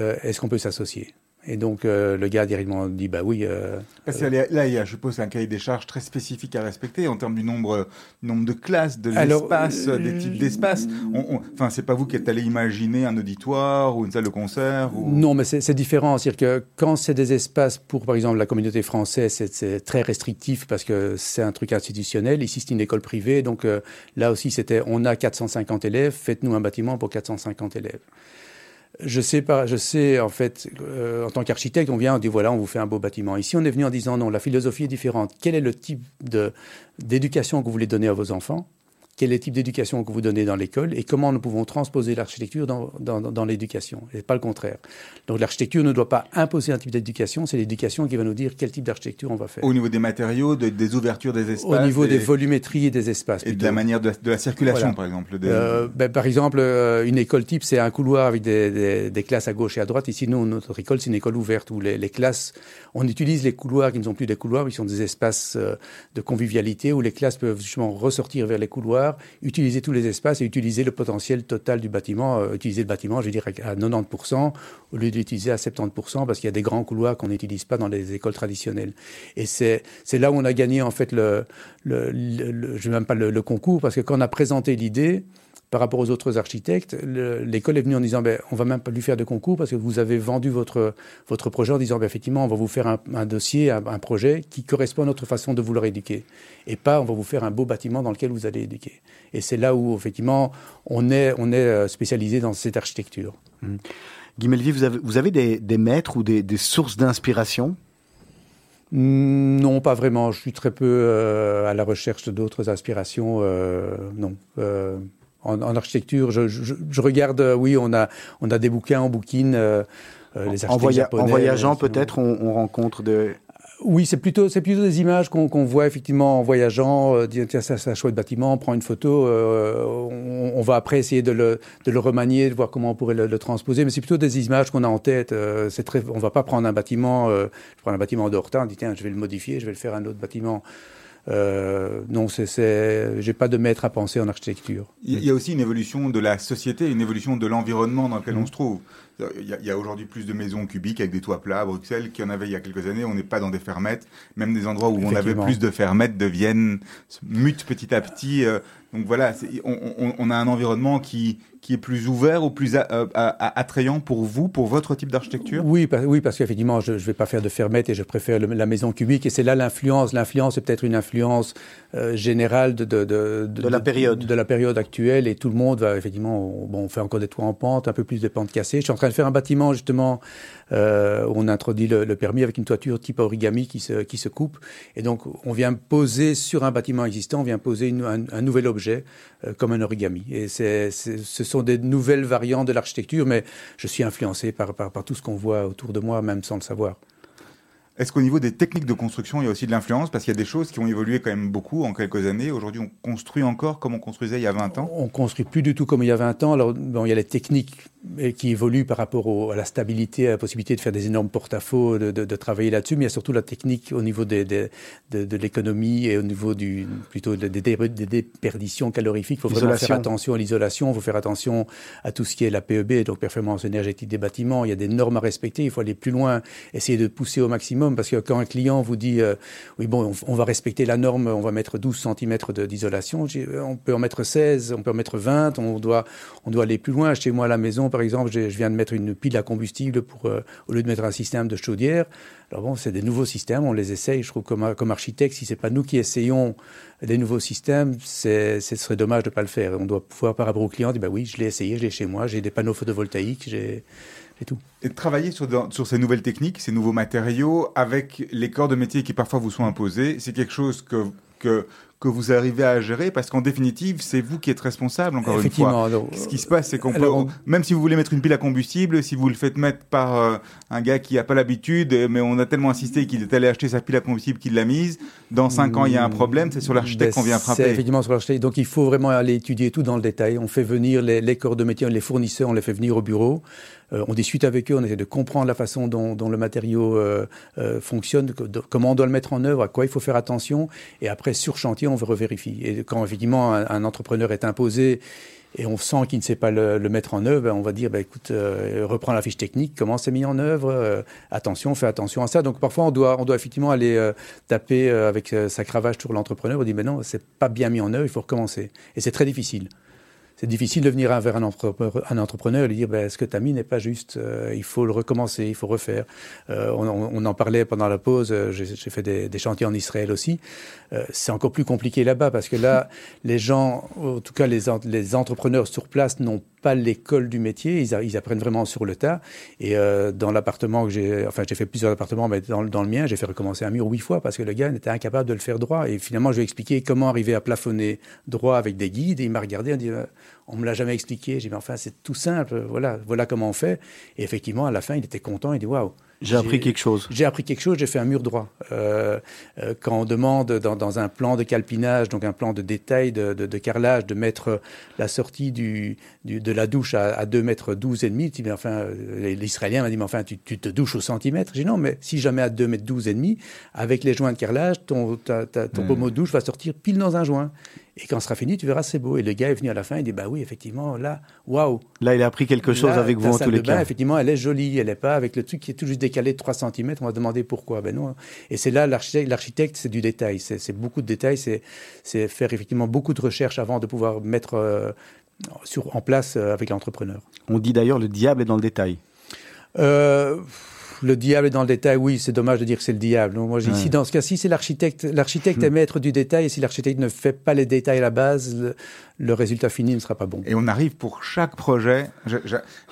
Euh, Est-ce qu'on peut s'associer? Et donc, euh, le gars directement dit, bah oui. Euh, Parce que là, il y a, je suppose, un cahier des charges très spécifique à respecter en termes du nombre, nombre de classes, de l'espace, euh, des types d'espaces. Enfin, c'est pas vous qui êtes allé imaginer un auditoire ou une salle de concert ou... Non, mais c'est différent. C'est-à-dire que quand c'est des espaces pour, par exemple, la communauté française, c'est très restrictif parce que c'est un truc institutionnel. Ici, c'est une école privée. Donc, là aussi, c'était, on a 450 élèves, faites-nous un bâtiment pour 450 élèves je sais pas, je sais en fait, euh, en tant qu'architecte, on vient, on dit voilà, on vous fait un beau bâtiment. Ici, on est venu en disant non, la philosophie est différente. Quel est le type d'éducation que vous voulez donner à vos enfants quel est le type d'éducation que vous donnez dans l'école et comment nous pouvons transposer l'architecture dans, dans, dans l'éducation, et pas le contraire. Donc l'architecture ne doit pas imposer un type d'éducation, c'est l'éducation qui va nous dire quel type d'architecture on va faire. Au niveau des matériaux, des ouvertures des espaces Au niveau des, volumétries et des espaces. Et de la manière de, la circulation, par exemple euh, ben, Par exemple, euh, une école type, c'est un couloir avec des, des, des, classes à gauche et à droite. Ici, nous, notre école, c'est une école ouverte où les, les, classes, on utilise les couloirs qui ne sont plus des couloirs, ils sont des espaces euh, de convivialité où les classes peuvent justement ressortir vers les couloirs, utiliser tous les espaces et utiliser le potentiel total du bâtiment, euh, utiliser le bâtiment, je dire, à 90%, au lieu de l'utiliser à 70%, parce qu'il y a des grands couloirs qu'on n'utilise pas dans les écoles traditionnelles. Et c'est là où on a gagné, en fait, le, je même pas le, concours, parce que quand on a présenté l'idée, par rapport aux autres architectes, l'école est venue en disant ben, on va même pas lui faire de concours parce que vous avez vendu votre, votre projet en disant ben, effectivement on va vous faire un, un dossier, un, un, projet qui correspond à notre façon de vouloir éduquer. Et pas on va vous faire un beau bâtiment dans lequel vous allez éduquer. Et c'est là où effectivement on est, on est euh, spécialisé dans cette architecture. Mmh. Guy Melvy, vous avez, vous avez des, des maîtres ou des, des sources d'inspiration? Non, pas vraiment. Je suis très peu euh, à la recherche d'autres inspirations. Euh, non. Euh, en, en, architecture, je, je, je, regarde, euh, oui, on a, on a des bouquins, on bouquine. Euh, les en, voya japonais, en voyageant, peut-être, on, on, rencontre de. Oui, c'est plutôt, c'est plutôt des images qu'on qu voit effectivement en voyageant. Euh, tiens, ça, c'est un chouette bâtiment, on prend une photo. Euh, on, on, va après essayer de le, de le remanier, de voir comment on pourrait le, le transposer. Mais c'est plutôt des images qu'on a en tête. Euh, c'est très, on va pas prendre un bâtiment, euh, je prends un bâtiment d'Horta, on dit tiens, je vais le modifier, je vais le faire un autre bâtiment. Euh, non, c'est, j'ai pas de maître à penser en architecture. Il y a aussi une évolution de la société, une évolution de l'environnement dans lequel mmh. on se trouve. Il y a, a aujourd'hui plus de maisons cubiques avec des toits plats à Bruxelles qu'il y en avait il y a quelques années. On n'est pas dans des fermettes. Même des endroits où on avait plus de fermettes deviennent mutent petit à petit. Euh, donc voilà, on, on, on, a un environnement qui, qui est plus ouvert ou plus a, a, a, attrayant pour vous, pour votre type d'architecture? Oui, par, oui, parce qu'effectivement, je ne vais pas faire de fermette et je préfère le, la maison cubique. Et c'est là l'influence. L'influence est peut-être une influence euh, générale de, de, de, de, la période. De, la période actuelle. Et tout le monde va, effectivement, on, bon, on fait encore des toits en pente, un peu plus de pentes cassées. Je suis en train de faire un bâtiment, justement, euh, on introduit le, permis avec une toiture type origami qui se, qui se coupe. Et donc, on vient poser sur un bâtiment existant, on vient poser un, nouvel objet euh, comme un origami. Et ce sont des nouvelles variantes de l'architecture, mais je suis influencé par, par, par tout ce qu'on voit autour de moi, même sans le savoir. Est-ce qu'au niveau des techniques de construction, il y a aussi de l'influence? Parce qu'il y a des choses qui ont évolué quand même beaucoup en quelques années. Aujourd'hui, on construit encore comme on construisait il y a 20 ans? On construit plus du tout comme il y a 20 ans. Alors, bon, il y a les techniques qui évoluent par rapport au, à la stabilité, à la possibilité de faire des énormes porte-à-faux, de, de, de, travailler là-dessus. Mais il y a surtout la technique au niveau des, des, de, de l'économie et au niveau du, plutôt des déperditions calorifiques. Il faut vraiment faire attention à l'isolation. Il faut faire attention à tout ce qui est la PEB, donc performance énergétique des bâtiments. Il y a des normes à respecter. Il faut aller plus loin, essayer de pousser au maximum parce que quand un client vous dit euh, oui bon on, va respecter la norme, on va mettre 12 cm d'isolation, on peut en mettre 16, on peut en mettre 20, on doit on doit aller plus loin. Chez moi à la maison par exemple, je viens de mettre une pile à combustible pour euh, au lieu de mettre un système de chaudière. Alors bon, c'est des nouveaux systèmes, on les essaye. Je trouve comme comme architecte, si c'est pas nous qui essayons des nouveaux systèmes, ce serait dommage de pas le faire. On doit pouvoir par rapport au client dire bah oui, je l'ai essayé, je l'ai chez moi, j'ai des panneaux photovoltaïques, j'ai et tout. Et de travailler sur, sur ces nouvelles techniques, ces nouveaux matériaux, avec les corps de métier qui parfois vous sont imposés, c'est quelque chose que, que, que vous arrivez à gérer Parce qu'en définitive, c'est vous qui êtes responsable, encore une fois. Ce qui se passe, c'est qu'on peut, même si vous voulez mettre une pile à combustible, si vous le faites mettre par euh, un gars qui n'a pas l'habitude, mais on a tellement insisté qu'il est allé acheter sa pile à combustible qu'il l'a mise, dans cinq ans, il y a un problème, c'est sur l'architecte ben, qu'on vient frapper. C'est effectivement sur l'architecte. Donc il faut vraiment aller étudier tout dans le détail. On fait venir les, les corps de métier, les fournisseurs, on les fait venir au bureau. Euh, on discute avec eux, on essaie de comprendre la façon dont, le matériau euh, euh, fonctionne, comment on doit le mettre en œuvre, à quoi il faut faire attention. Et après, sur chantier, on revérifie. Et quand effectivement un, entrepreneur est imposé, et on sent qu'il ne sait pas le, mettre en œuvre, ben, on va dire, ben, écoute, reprends la fiche technique, comment c'est mis en œuvre, attention, fais attention à ça. Donc parfois, on doit, on doit effectivement aller taper avec sa cravache sur l'entrepreneur, on dit, mais non, c'est pas bien mis en œuvre, il faut recommencer. Et c'est très difficile c'est difficile de venir vers un entrepreneur, et lui dire ben, ce que tu as mis n'est pas juste, euh, il faut le recommencer, il faut refaire. Euh, on, en parlait pendant la pause, euh, j'ai fait des, chantiers en Israël aussi. C'est encore plus compliqué là-bas parce que là, [LAUGHS] les gens, en tout cas les, les entrepreneurs sur place, n'ont pas l'école du métier, ils, apprennent vraiment sur le tas. Et dans l'appartement que j'ai, enfin j'ai fait plusieurs appartements, mais dans, dans le mien, j'ai fait recommencer un mur huit fois parce que le gars n'était incapable de le faire droit. Et finalement, je lui ai expliqué comment arriver à plafonner droit avec des guides. Et il m'a regardé, et dit on me l'a jamais expliqué. J'ai dit, mais enfin, c'est tout simple. Voilà, voilà comment on fait. Et effectivement, à la fin, il était content. Il dit, waouh. J'ai appris quelque chose. J'ai appris quelque chose, j'ai fait un mur droit. Euh, euh, quand on demande dans, un plan de calpinage, donc un plan de détail de, carrelage, de mettre la sortie du, de la douche à, 2 mètres 12 et demi, enfin, l'Israélien m'a dit, mais enfin, tu, te douches au centimètre. J'ai dit, non, mais si jamais à 2 mètres 12 et demi, avec les joints de carrelage, ton, ton hmm. pommeau de douche va sortir pile dans un joint. Et quand ce sera fini, tu verras, c'est beau. Et le gars est venu à la fin, il dit, bah oui, effectivement, là, waouh. Là, il a appris quelque chose avec vous en tous les cas. effectivement, elle est jolie, elle n'est pas avec le truc qui est tout juste décalé de 3 cm. On va demander pourquoi. Ben non. Et c'est là, l'architecte, c'est du détail. C'est beaucoup de détails. C'est faire effectivement beaucoup de recherches avant de pouvoir mettre euh, sur, en place euh, avec l'entrepreneur. On dit d'ailleurs, le diable est dans le détail. Euh, le diable est dans le détail, oui, c'est dommage de dire que c'est le diable. moi, ici, dans ce cas-ci, c'est l'architecte. L'architecte hmm. est maître du détail, et si l'architecte ne fait pas les détails à la base, le, résultat fini ne sera pas bon. Et on arrive pour chaque projet,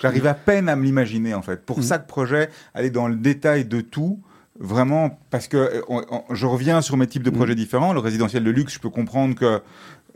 j'arrive à peine à me l'imaginer, en fait. Pour hmm. chaque projet, aller dans le détail de tout, vraiment, parce que je reviens sur mes types de hmm. projets différents. Le résidentiel de luxe, je peux comprendre que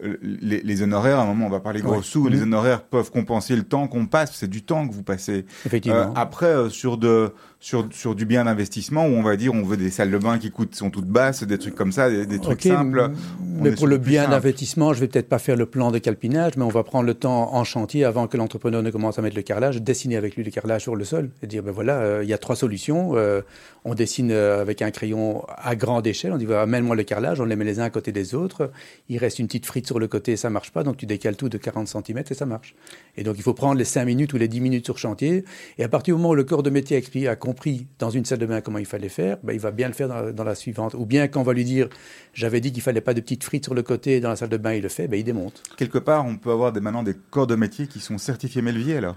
euh, les, honoraires, à un moment, on va parler gros sous, les honoraires peuvent compenser le temps qu'on passe, c'est du temps que vous passez. Effectivement. Euh, après, euh, sur de, sur, sur du bien d'investissement où on va dire on veut des salles de bain qui coûtent sont toutes basses, des trucs comme ça, des, trucs simples. Mais pour le bien d'investissement, je vais peut-être pas faire le plan de calpinage, mais on va prendre le temps en chantier avant que l'entrepreneur ne commence à mettre le carrelage, dessiner avec lui le carrelage sur le sol et dire ben voilà, euh, il y a trois solutions. Euh, on dessine euh, avec un crayon à grande échelle. On dit voilà, amène-moi le carrelage, on les met les uns à côté des autres. Il reste une petite frite sur le côté, ça marche pas, donc tu décales tout de 40 cm et ça marche. Et donc il faut prendre les 5 minutes ou les 10 minutes sur chantier. Et à partir du moment où le corps de métier a compris dans une salle de bain comment il fallait faire, ben, il va bien le faire dans, la suivante. Ou bien quand on va lui dire, j'avais dit qu'il fallait pas de petites frites sur le côté dans la salle de bain, il le fait, ben, il démonte. Quelque part, on peut avoir des, maintenant des corps de métier qui sont certifiés Melvier, là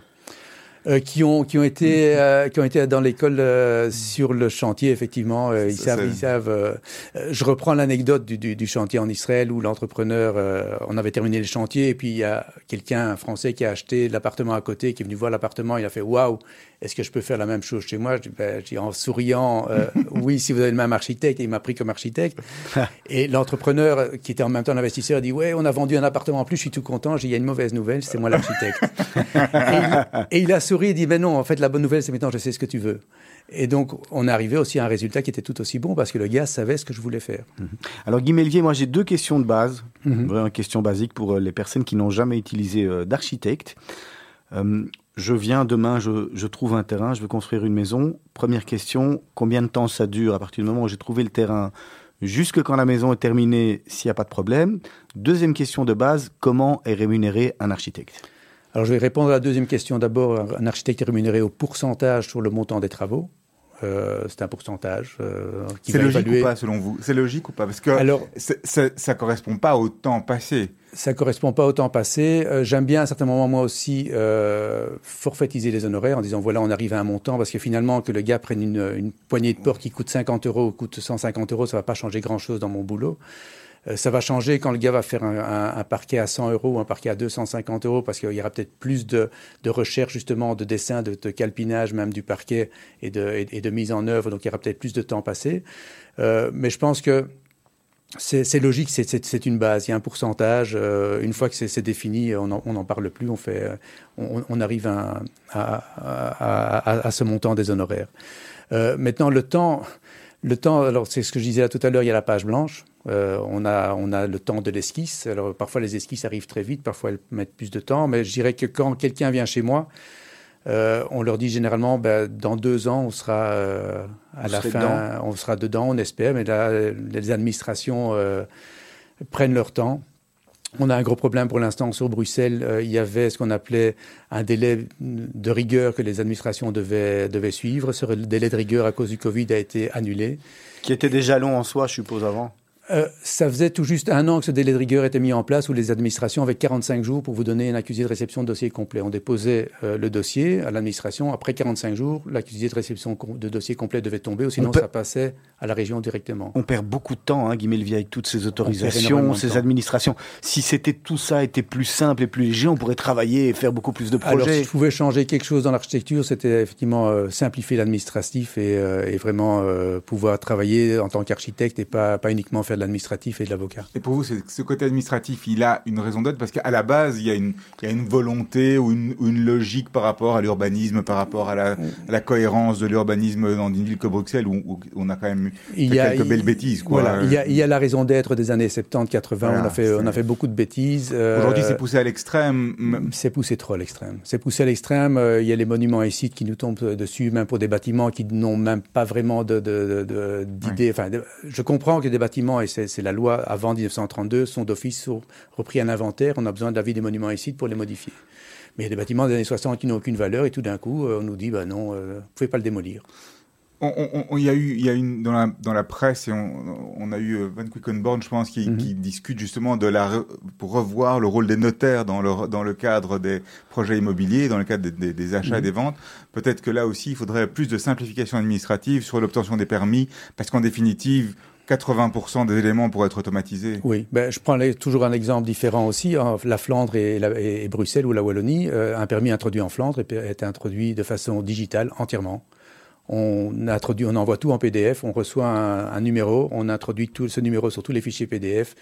euh, qui, ont, qui, ont été, euh, qui ont été dans l'école euh, sur le chantier, effectivement. ils savent. Ils savent je reprends l'anecdote du, du, du, chantier en Israël où l'entrepreneur, on avait terminé le chantier et puis il y a quelqu'un, un Français, qui a acheté l'appartement à côté, qui est venu voir l'appartement. Il a fait Waouh, est-ce que je peux faire la même chose chez moi? Je dis, ben, en souriant [LAUGHS] Oui, si vous avez le même architecte. Et il m'a pris comme architecte. [LAUGHS] et l'entrepreneur, qui était en même temps l'investisseur, dit Ouais, on a vendu un appartement en plus, je suis tout content. J'ai Il y a une mauvaise nouvelle, c'est moi l'architecte. [LAUGHS] et, et il a souri il dit, mais non, en fait, la bonne nouvelle, c'est maintenant, je sais ce que tu veux. Et donc, on est arrivé aussi à un résultat qui était tout aussi bon parce que le gars savait ce que je voulais faire. Mhm. Alors, Guy Melvier, moi, j'ai deux questions de base, mhm. une question basique pour euh, les personnes qui n'ont jamais utilisé euh, d'architecte. Euh, je viens demain, je, trouve un terrain, je veux construire une maison. Première question, combien de temps ça dure à partir du moment où j'ai trouvé le terrain jusque quand la maison est terminée s'il n'y a pas de problème? Deuxième question de base, comment est rémunéré un architecte? Alors je vais répondre à la deuxième question. D'abord, un architecte est rémunéré au pourcentage sur le montant des travaux. Euh, c'est un pourcentage euh, C'est logique ou pas selon vous? C'est logique ou pas? Parce que Alors, ça ne correspond pas au temps passé. Ça correspond pas au temps passé. Euh, j'aime bien à un certain moment, moi aussi, euh, forfaitiser les honoraires en disant voilà, on arrive à un montant parce que finalement, que le gars prenne une, une poignée de porte qui coûte 50 euros ou coûte 150 euros, ça va pas changer grand-chose dans mon boulot. Euh, ça va changer quand le gars va faire un, parquet à 100 euros ou un parquet à 250 euros parce qu'il y aura peut-être plus de, recherche justement, de dessin, de, calpinage même du parquet et de, mise en œuvre. Donc il y aura peut-être plus de temps passé. Euh, mais je pense que c'est logique, c'est une base, il y a un pourcentage. Euh, une fois que c'est défini, on n'en parle plus, on, fait, on, arrive à, ce montant des honoraires. Maintenant, le temps, le temps alors c'est ce que je disais là tout à l'heure, il y a la page blanche. Euh, on, a, on a le temps de l'esquisse. Alors parfois les esquisses arrivent très vite, parfois elles mettent plus de temps, mais je dirais que quand quelqu'un vient chez moi, euh, on leur dit généralement, ben, dans deux ans, on sera euh, à la fin, on sera dedans, on espère, mais là, les administrations prennent leur temps. On a un gros problème pour l'instant sur Bruxelles. il y avait ce qu'on appelait un délai de rigueur que les administrations devaient, devaient suivre. Ce délai de rigueur à cause du Covid a été annulé. Qui était déjà long en soi, je suppose, avant euh, ça faisait tout juste un an que ce délai de rigueur était mis en place où les administrations avaient 45 jours pour vous donner un accusé de réception de dossier complet. On déposait euh, le dossier à l'administration. Après 45 jours, l'accusé de réception de dossier complet devait tomber ou sinon ça passait à la région directement. On perd beaucoup de temps, hein, Guy avec toutes ces autorisations, ces administrations. Si c'était tout ça était plus simple et plus léger, on pourrait travailler et faire beaucoup plus de projets. Alors, si je pouvais changer quelque chose dans l'architecture, c'était effectivement euh, simplifier l'administratif et, et, vraiment pouvoir travailler en tant qu'architecte et pas, pas uniquement faire l'administratif et de l'avocat. Et pour vous, ce côté administratif, il a une raison d'être parce qu'à la base, il y, a une, il y a une volonté ou une, une logique par rapport à l'urbanisme, par rapport à la, la cohérence de l'urbanisme dans une ville comme Bruxelles où, on a quand même eu quelques belles bêtises. Quoi. Voilà, il, y a, il y a la raison d'être des années 70, 80. on, a fait, on a fait beaucoup de bêtises. Euh, Aujourd'hui, c'est poussé à l'extrême. C'est poussé trop à l'extrême. C'est poussé à l'extrême. Euh, il y a les monuments et sites qui nous tombent dessus, même pour des bâtiments qui n'ont même pas vraiment d'idées. De, de, enfin, je comprends que des bâtiments, et c'est la loi avant 1932, sont d'office repris un inventaire. On a besoin de l'avis des monuments et sites pour les modifier. Mais il y a des bâtiments des années 60 qui n'ont aucune valeur et tout d'un coup, euh, on nous dit, bah non, euh, vous ne pouvez pas le démolir. Il y a eu, y a une dans la dans la presse et on, a eu euh, Van Quickenborn, je pense, qui, mhm. qui, discute justement de la pour revoir le rôle des notaires dans le dans le cadre des projets immobiliers, dans le cadre des, des, achats et mhm. des ventes. Peut-être que là aussi, il faudrait plus de simplification administrative sur l'obtention des permis, parce qu'en définitive, 80% des éléments pour être automatisés. Oui, ben, je prends toujours un exemple différent aussi. La Flandre et, Bruxelles ou la Wallonie, euh, un permis introduit en Flandre est introduit de façon digitale entièrement. On, envoie tout en PDF, on reçoit un, numéro, on introduit tout ce numéro sur tous les fichiers PDF,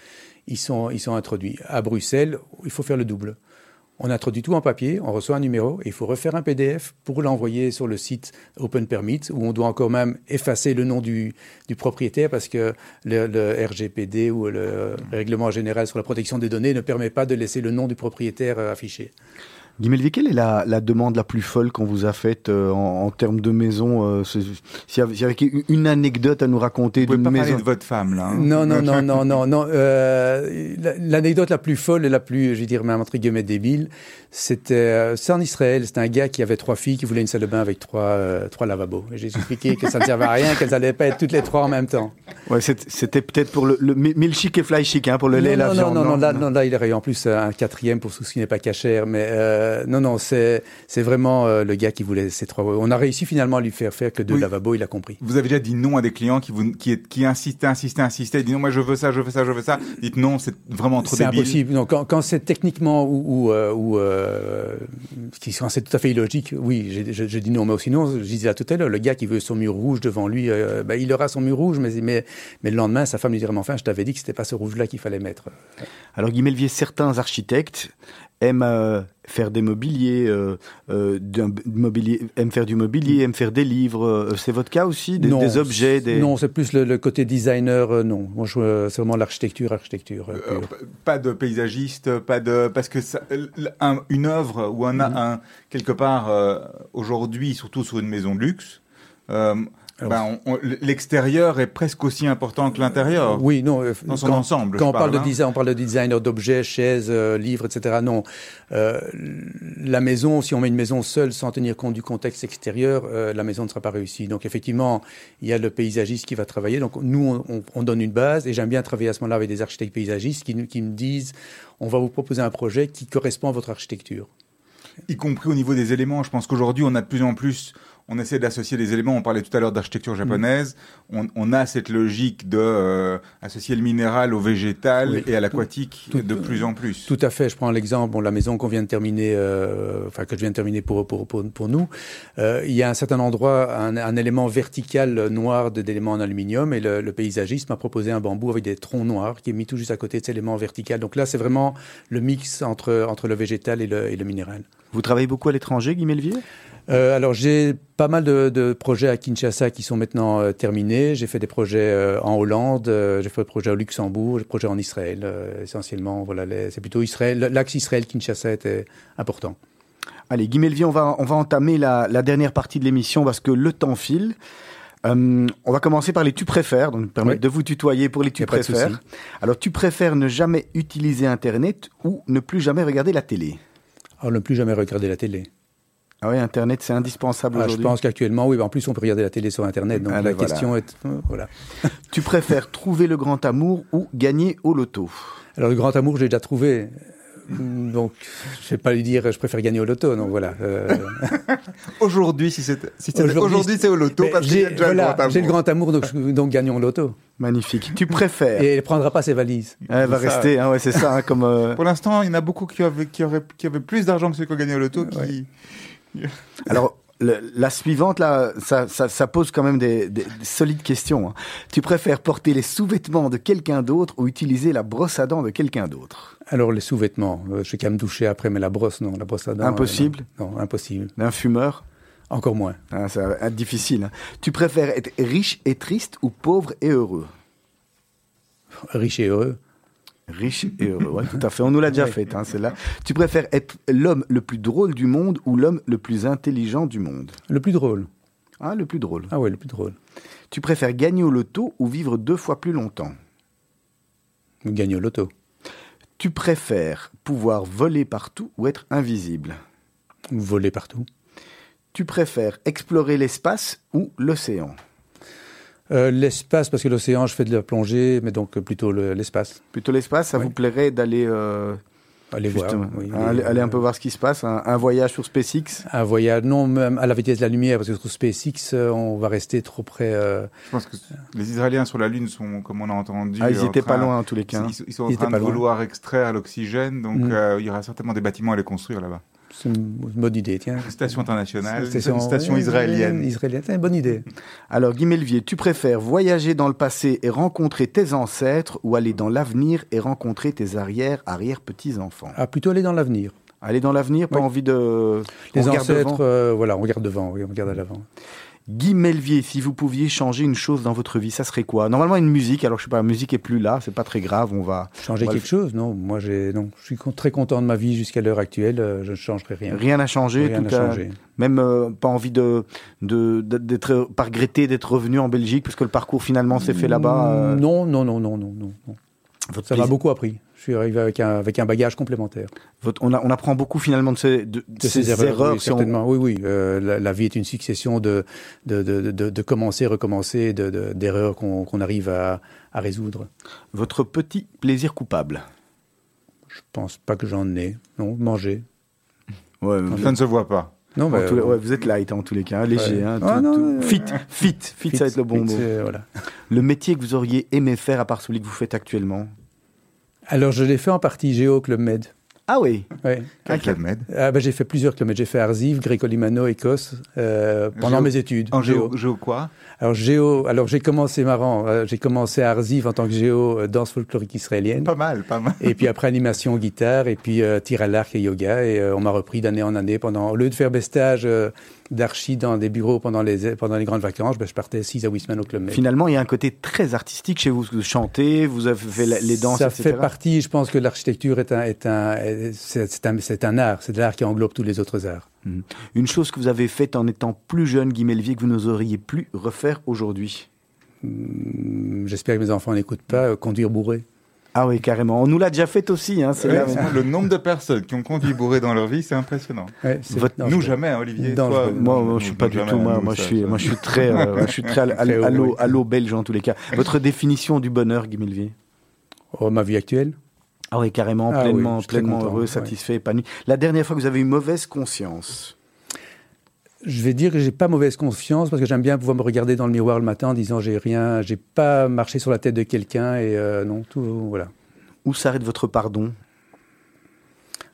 ils sont introduits. À Bruxelles, il faut faire le double. On introduit tout en papier, on reçoit un numéro, et il faut refaire un PDF pour l'envoyer sur le site Open Permit, où on doit encore même effacer le nom du, propriétaire parce que le, le, RGPD ou le règlement général sur la protection des données ne permet pas de laisser le nom du propriétaire euh, affiché. Guy quelle est la, la, demande la plus folle qu'on vous a faite euh, en, en, termes de maison euh, S'il y, avait une anecdote à nous raconter d'une maison. parler de votre femme là. Hein. Non non non non [LAUGHS] non non. Euh, L'anecdote la plus folle et la plus, je vais dire même entre guillemets débile, c'était euh, c'est en Israël. C'était un gars qui avait trois filles qui voulait une salle de bain avec trois euh, trois lavabos. Et j'ai expliqué que ça ne servait à rien, qu'elles n'allaient pas être toutes les trois en même temps. Ouais, c'était peut-être pour le, le milkshake et fly chic hein, pour le lait et la non, viande. Non non? non, là, non là il aurait eu en plus un quatrième pour tout ce qui n'est pas cachère, mais euh, non, non, c'est vraiment euh, le gars qui voulait ces trois. On a réussi finalement à lui faire faire que deux lavabos, il a compris. Vous avez déjà dit non à des clients qui, vous, qui, qui insistaient, insistaient, insistaient, dit non, moi je veux ça, je veux ça, je veux ça. Dites non, c'est vraiment trop débile. C'est impossible. Donc, quand, quand c'est techniquement ou, ou, euh, euh, c'est tout à fait illogique, oui, je, dis non. Mais sinon, je disais tout à l'heure, le gars qui veut son mur rouge devant lui, ben, il aura son mur rouge, mais, mais, le lendemain, sa femme lui dira, mais enfin, je t'avais dit que c'était pas ce rouge-là qu'il fallait mettre. Alors, Guy Melvier, certains architectes aiment euh, faire des mobiliers, euh, euh mobilier, aiment faire du mobilier, aiment faire des livres. Euh, c'est votre cas aussi des, des objets des... Non, c'est plus le, côté designer. non, moi, c'est vraiment l'architecture, architecture. pas de paysagiste, pas de parce que ça, une œuvre ou un, un quelque part aujourd'hui, surtout sur une maison de luxe. Ben, l'extérieur est presque aussi important que l'intérieur. Oui, non. Euh, dans son ensemble. Quand on parle, de hein. design, on parle de designer d'objets, chaises, euh, livres, etc. Non, euh, la maison, si on met une maison seule sans tenir compte du contexte extérieur, euh, la maison ne sera pas réussie. Donc effectivement, il y a le paysagiste qui va travailler. Donc nous, on, on donne une base, et j'aime bien travailler à ce moment-là avec des architectes paysagistes qui, qui me disent, on va vous proposer un projet qui correspond à votre architecture y compris au niveau des éléments. Je pense qu'aujourd'hui, on a de plus en plus on essaie d'associer des éléments. On parlait tout à l'heure d'architecture japonaise. On, on, a cette logique de euh, associer le minéral au végétal Oui. et à l'aquatique Tout- de plus en plus. Tout à fait. Je prends l'exemple, bon, la maison qu'on vient de terminer, euh, enfin que je viens de terminer pour pour pour, pour nous. Euh, il y a un certain endroit, un, un élément vertical noir de- d'éléments en aluminium, et le, le paysagiste m'a proposé un bambou avec des troncs noirs qui est mis tout juste à côté de cet élément vertical. Donc là, c'est vraiment le mix entre entre le végétal et le, et le minéral. Vous travaillez beaucoup à l'étranger, Guy Melvier? Euh, alors j'ai pas mal de, de projets à Kinshasa qui sont maintenant euh, terminés. J'ai fait des projets euh, en Hollande, j'ai fait des projets au Luxembourg, des projets en Israël. essentiellement, voilà, c'est plutôt Israël. L'axe Israël-Kinshasa était important. Allez, Guy Melvier, on va, on va entamer la, la dernière partie de l'émission parce que le temps file. Euh, on va commencer par les tu préfères, donc permettre Oui. de vous tutoyer pour les tu préfères. Alors, tu préfères ne jamais utiliser Internet ou ne plus jamais regarder la télé? Alors ne plus jamais regarder la télé. Ah oui, Internet, c'est indispensable Ah, je aujourd'hui. pense qu'actuellement, oui, en plus on peut regarder la télé sur Internet. Donc Ah, la ben voilà. question est, euh, voilà. [LAUGHS] Tu préfères trouver le grand amour ou gagner au loto? Alors le grand amour, j'ai déjà trouvé. Donc, je vais pas lui dire, je préfère gagner au loto. Donc voilà. euh, [LAUGHS] Aujourd'hui, si c'est si Aujourd'hui, aujourd'hui, c'est au loto parce qu'il y a j'ai déjà voilà, le grand amour. j'ai le grand amour, donc, je- donc gagnons au loto. Magnifique. Tu préfères Et elle prendra pas ses valises. Elle va ça. rester, hein, ouais, c'est ça, hein, comme... euh, [LAUGHS] Pour l'instant, il y en a beaucoup qui avaient, qui auraient, qui avaient plus d'argent que ceux qui ont gagné au loto. Qui... Ouais. [LAUGHS] Alors, le- la suivante, là, ça, ça, ça pose quand même des, des- des solides questions. hein. Tu préfères porter les sous-vêtements de quelqu'un d'autre ou utiliser la brosse à dents de quelqu'un d'autre? Alors les sous-vêtements, euh, je sais qu'à me doucher après, mais la brosse, non, la brosse à dents. euh, Impossible non, non, impossible. D'un fumeur? Encore moins. Ça va être difficile. hein. Tu préfères être riche et triste ou pauvre et heureux? Riche et heureux. Riche et heureux, ouais, tout à fait. On nous l'a déjà Ouais. fait, hein, celle-là. Tu préfères être l'homme le plus drôle du monde ou l'homme le plus intelligent du monde? Le plus drôle. Ah, le plus drôle. Ah ouais, le plus drôle. Tu préfères gagner au loto ou vivre deux fois plus longtemps? Gagner au loto. Tu préfères pouvoir voler partout ou être invisible? Voler partout. Tu préfères explorer l'espace ou l'océan? Euh, l'espace, parce que l'océan, je fais de la plongée, mais donc euh, plutôt le- l'espace. Plutôt l'espace, ça Oui. vous plairait d'aller euh, Aller voir. oui, aller, aller un peu voir ce qui se passe, un, un voyage sur SpaceX? Un voyage, non, même à la vitesse de la lumière, parce que sur SpaceX, euh, on va rester trop près. euh, Je pense que les Israéliens sur la Lune sont, comme on a entendu, Ah, ils en étaient pas loin en tous les cas. hein. Ils, ils sont en Ils train de loin. vouloir extraire l'oxygène, donc Mm. euh, il y aura certainement des bâtiments à les construire là-bas. C'est une bonne idée, tiens. Une station internationale, une Station- station israélienne. Israélienne, c'est une bonne idée. Alors, Guy Melvier, tu préfères voyager dans le passé et rencontrer tes ancêtres ou aller dans l'avenir et rencontrer tes arrière-arrière-petits-enfants Ah, plutôt aller dans l'avenir. Aller dans l'avenir, pas Oui. envie de... Les on ancêtres, euh, voilà, on regarde devant, oui, on regarde à l'avant. Guy Melvier, si vous pouviez changer une chose dans votre vie, ça serait quoi? Normalement une musique, alors je sais pas, la musique est plus là, c'est pas très grave, on va... Changer on va le quelque chose? Non, moi j'ai, non, je suis très content de ma vie jusqu'à l'heure actuelle. euh, je ne changerai rien. Rien n'a changé, Rien tout n'a a- changé. Même euh, pas envie de- d'être, pas regretter d'être revenu en Belgique parce que le parcours finalement s'est fait là-bas. euh, Non, non, non, non, non, non. non. Votre Ça m'a beaucoup appris. Je suis arrivé avec un, avec un bagage complémentaire. votre- on, a- on apprend beaucoup finalement de ces, de, de ces erreurs. oui, si on- certainement. Oui, oui. euh, la, la vie est une succession de, de, de, de, de commencer, recommencer, de, de- d'erreurs qu'on, qu'on arrive à, à résoudre. Votre petit plaisir coupable. Je pense pas que j'en ai. Non, manger. Ouais, Ça ne se voit pas. Non, les- euh, ouais, vous êtes light en tous les cas, léger. Ouais. hein, Ah, tout- non, tout- euh, fit, [LAUGHS] fit, fit, ça va être le bon mot. euh, voilà. Le métier que vous auriez aimé faire à part celui que vous faites actuellement? Alors, je l'ai fait en partie Géo Club Med. Ah oui. Ouais. Quel med Ah, ben, j'ai fait plusieurs clubs Med. J'ai fait Arziv, Greco-Limano, Écosse, euh, pendant Géo- mes études. En géo, géo quoi? Alors géo, alors j'ai commencé marrant, euh, j'ai commencé à Arziv en tant que géo euh, danse folklorique israélienne. Pas mal, pas mal. Et puis après animation guitare et puis euh, tir à l'arc et yoga et euh, on m'a repris d'année en année pendant au lieu de faire des stages euh, d'archi dans des bureaux pendant les pendant les grandes vacances, ben, je partais 6 à 8 semaines au club Med. Finalement, il y a un côté très artistique chez vous. Vous chantez, vous avez fait les danses, Ça etc. fait partie, je pense que l'architecture est un est un est- c'est un c'est un art, c'est de l'art qui englobe tous les autres arts. Mhm. Une chose que vous avez faite en étant plus jeune, Guy Melvier, que vous n'oseriez plus refaire aujourd'hui? Hum, J'espère que mes enfants n'écoutent pas euh, conduire bourré. Ah oui, carrément. On nous l'a déjà fait aussi. Hein, c'est Ouais, là- c'est- le nombre de personnes qui ont conduit bourré dans leur vie, c'est impressionnant. Ouais, c'est Votre- dangereux. Nous jamais, hein, Olivier. Dangereux. Toi, Moi, moi, je suis pas du tout. Moi, nous, moi, je suis, ça. moi, je suis très, euh, [LAUGHS] je suis très à, l'eau, oui. à l'eau belge en tous les cas. [LAUGHS] Votre définition du bonheur, Guy Melvier Oh, ma vie actuelle? Ah oui, carrément, Ah pleinement, je pleinement content, heureux, ouais. satisfait, épanoui. La dernière fois que vous avez eu mauvaise conscience. Je vais dire que j'ai pas mauvaise confiance parce que j'aime bien pouvoir me regarder dans le miroir le matin en disant j'ai rien, j'ai pas marché sur la tête de quelqu'un et euh, non, tout, voilà. Où s'arrête votre pardon?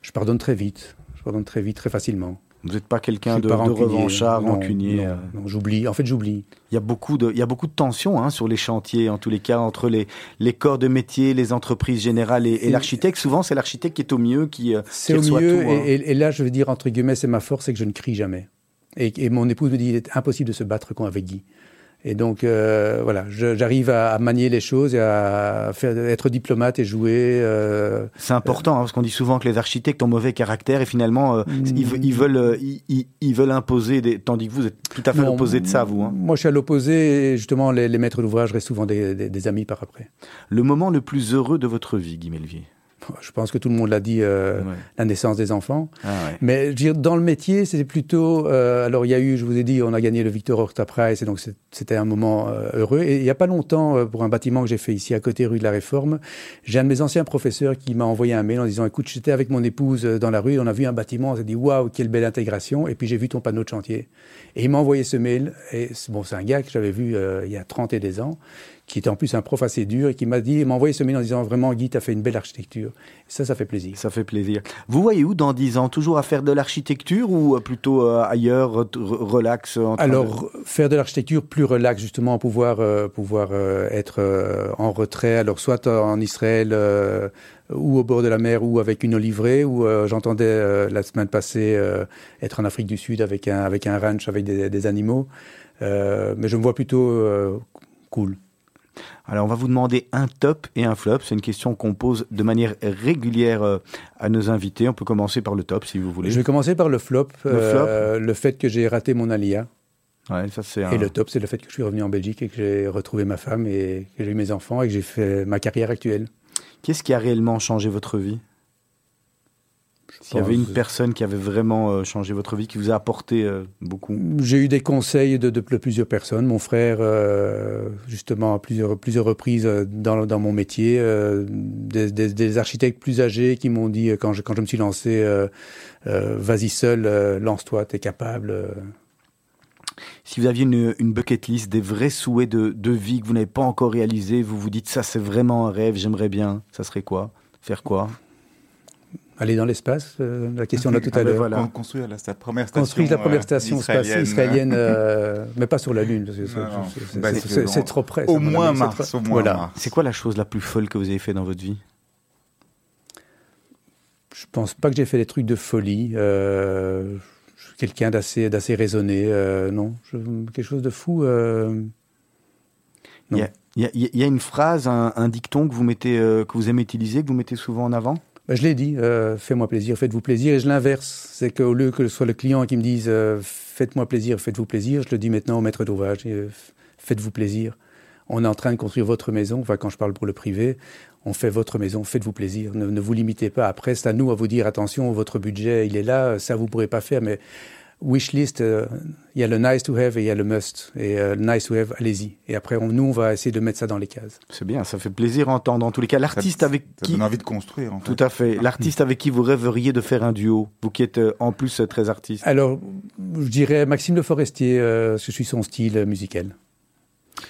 Je pardonne très vite. Je pardonne très vite, très facilement. Vous n'êtes pas quelqu'un de, de revanchard, non, rancunier. Non, non j'oublie. En fait, j'oublie. Il y a beaucoup de, il y a beaucoup de tensions hein, sur les chantiers, en tous les cas, entre les, les corps de métier, les entreprises générales et, et l'architecte. Souvent, c'est l'architecte qui est au mieux, qui, c'est qui au mieux. tout, et, hein. et, et, là, je veux dire entre guillemets, c'est ma force, c'est que je ne crie jamais. Et, et, mon épouse me dit, il est impossible de se battre quand avec Guy. Et donc, euh, voilà, j'arrive à, à, manier les choses et à faire, être diplomate et jouer. Euh, c'est important, hein, parce qu'on dit souvent que les architectes ont mauvais caractère et finalement, euh, mmh. ils, ils, veulent, ils, ils, veulent imposer, des, tandis que vous êtes tout à fait l'opposé de ça, vous. Hein. Moi, je suis à l'opposé et justement, les, les maîtres d'ouvrage restent souvent des, des, des, amis par après. Le moment le plus heureux de votre vie, Guy Melvier? Je pense que tout le monde l'a dit, euh, ouais. la naissance des enfants. Ah ouais. Mais je veux dire, dans le métier, c'était plutôt. Euh, alors, il y a eu, je vous ai dit, on a gagné le Victor Horta Prize, et donc c'était un moment euh, heureux. Et il n'y a pas longtemps, euh, pour un bâtiment que j'ai fait ici, à côté rue de la Réforme, j'ai un de mes anciens professeurs qui m'a envoyé un mail en disant Écoute, j'étais avec mon épouse dans la rue, on a vu un bâtiment, on s'est dit Waouh, quelle belle intégration. Et puis j'ai vu ton panneau de chantier. Et il m'a envoyé ce mail. Et bon, c'est un gars que j'avais vu il y a 30 et des ans qui était en plus un prof assez dur et qui m'a dit, m'a envoyé ce mail en disant vraiment Guy, tu as fait une belle architecture. Et ça, ça fait plaisir. Ça fait plaisir. Vous voyez où dans 10 ans Toujours à faire de l'architecture ou plutôt euh, ailleurs, relax Alors, de... faire de l'architecture plus relax, justement, pouvoir, euh, pouvoir euh, être en retrait, alors soit en Israël ou au bord de la mer ou avec une olivrée, ou j'entendais la semaine passée être en Afrique du Sud avec un, avec un ranch avec des, des animaux. mais je me vois plutôt cool. Alors, on va vous demander un top et un flop. C'est une question qu'on pose de manière régulière à nos invités. On peut commencer par le top, si vous voulez. Je vais commencer par le flop. Le, flop. Euh, le fait que j'ai raté mon alia. Ouais, ça c'est. Un... Et le top, c'est le fait que je suis revenu en Belgique et que j'ai retrouvé ma femme et que j'ai eu mes enfants et que j'ai fait ma carrière actuelle. Qu'est-ce qui a réellement changé votre vie? S'il y avait une personne qui avait vraiment euh, changé votre vie, qui vous a apporté euh, beaucoup J'ai eu des conseils de, de, de, plusieurs personnes. Mon frère, euh, justement, à plusieurs, plusieurs reprises dans, dans mon métier. Euh, des, des, des, architectes plus âgés qui m'ont dit, quand je, quand je me suis lancé, euh, vas-y seul, lance-toi, t'es capable. Si vous aviez une, une, bucket list, des vrais souhaits de, de vie que vous n'avez pas encore réalisés, vous vous dites, ça c'est vraiment un rêve, j'aimerais bien, ça serait quoi? Faire quoi? Aller dans l'espace, euh, la question là tout à ah l'heure. Voilà. Construire la, la, première station, Construire la première station euh, israélienne, israélienne [LAUGHS] euh, mais pas sur la Lune, c'est trop près. Au moins Mars. Au moins voilà. C'est quoi la chose la plus folle que vous avez fait dans votre vie? Je pense pas que j'ai fait des trucs de folie. Euh, je suis quelqu'un d'assez d'assez raisonné. Euh, non, je, quelque chose de fou. Euh, y, y il y a une phrase, un, un dicton que vous mettez, que vous aimez utiliser, que vous mettez souvent en avant? Ben, je l'ai dit, euh, fais-moi plaisir, faites-vous plaisir. Et je l'inverse, c'est qu'au lieu que ce soit le client qui me dise euh, faites-moi plaisir, faites-vous plaisir, je le dis maintenant au maître d'ouvrage, euh, faites-vous plaisir. On est en train de construire votre maison, enfin quand je parle pour le privé, on fait votre maison, faites-vous plaisir, ne, ne vous limitez pas. Après, c'est à nous à vous dire attention, votre budget, il est là, ça vous pourrez pas faire, mais wishlist, il euh, y a le nice to have et il y a le must. Et euh, le nice to have, allez-y. Et après, on, nous, on va essayer de mettre ça dans les cases. C'est bien, ça fait plaisir à entendre. En tous les cas, l'artiste avec ça qui... donne envie de construire, en fait. Tout à fait. L'artiste avec qui vous rêveriez de faire un duo, vous qui êtes euh, en plus très artiste? Alors, je dirais Maxime Le Forestier, euh, je suis son style musical.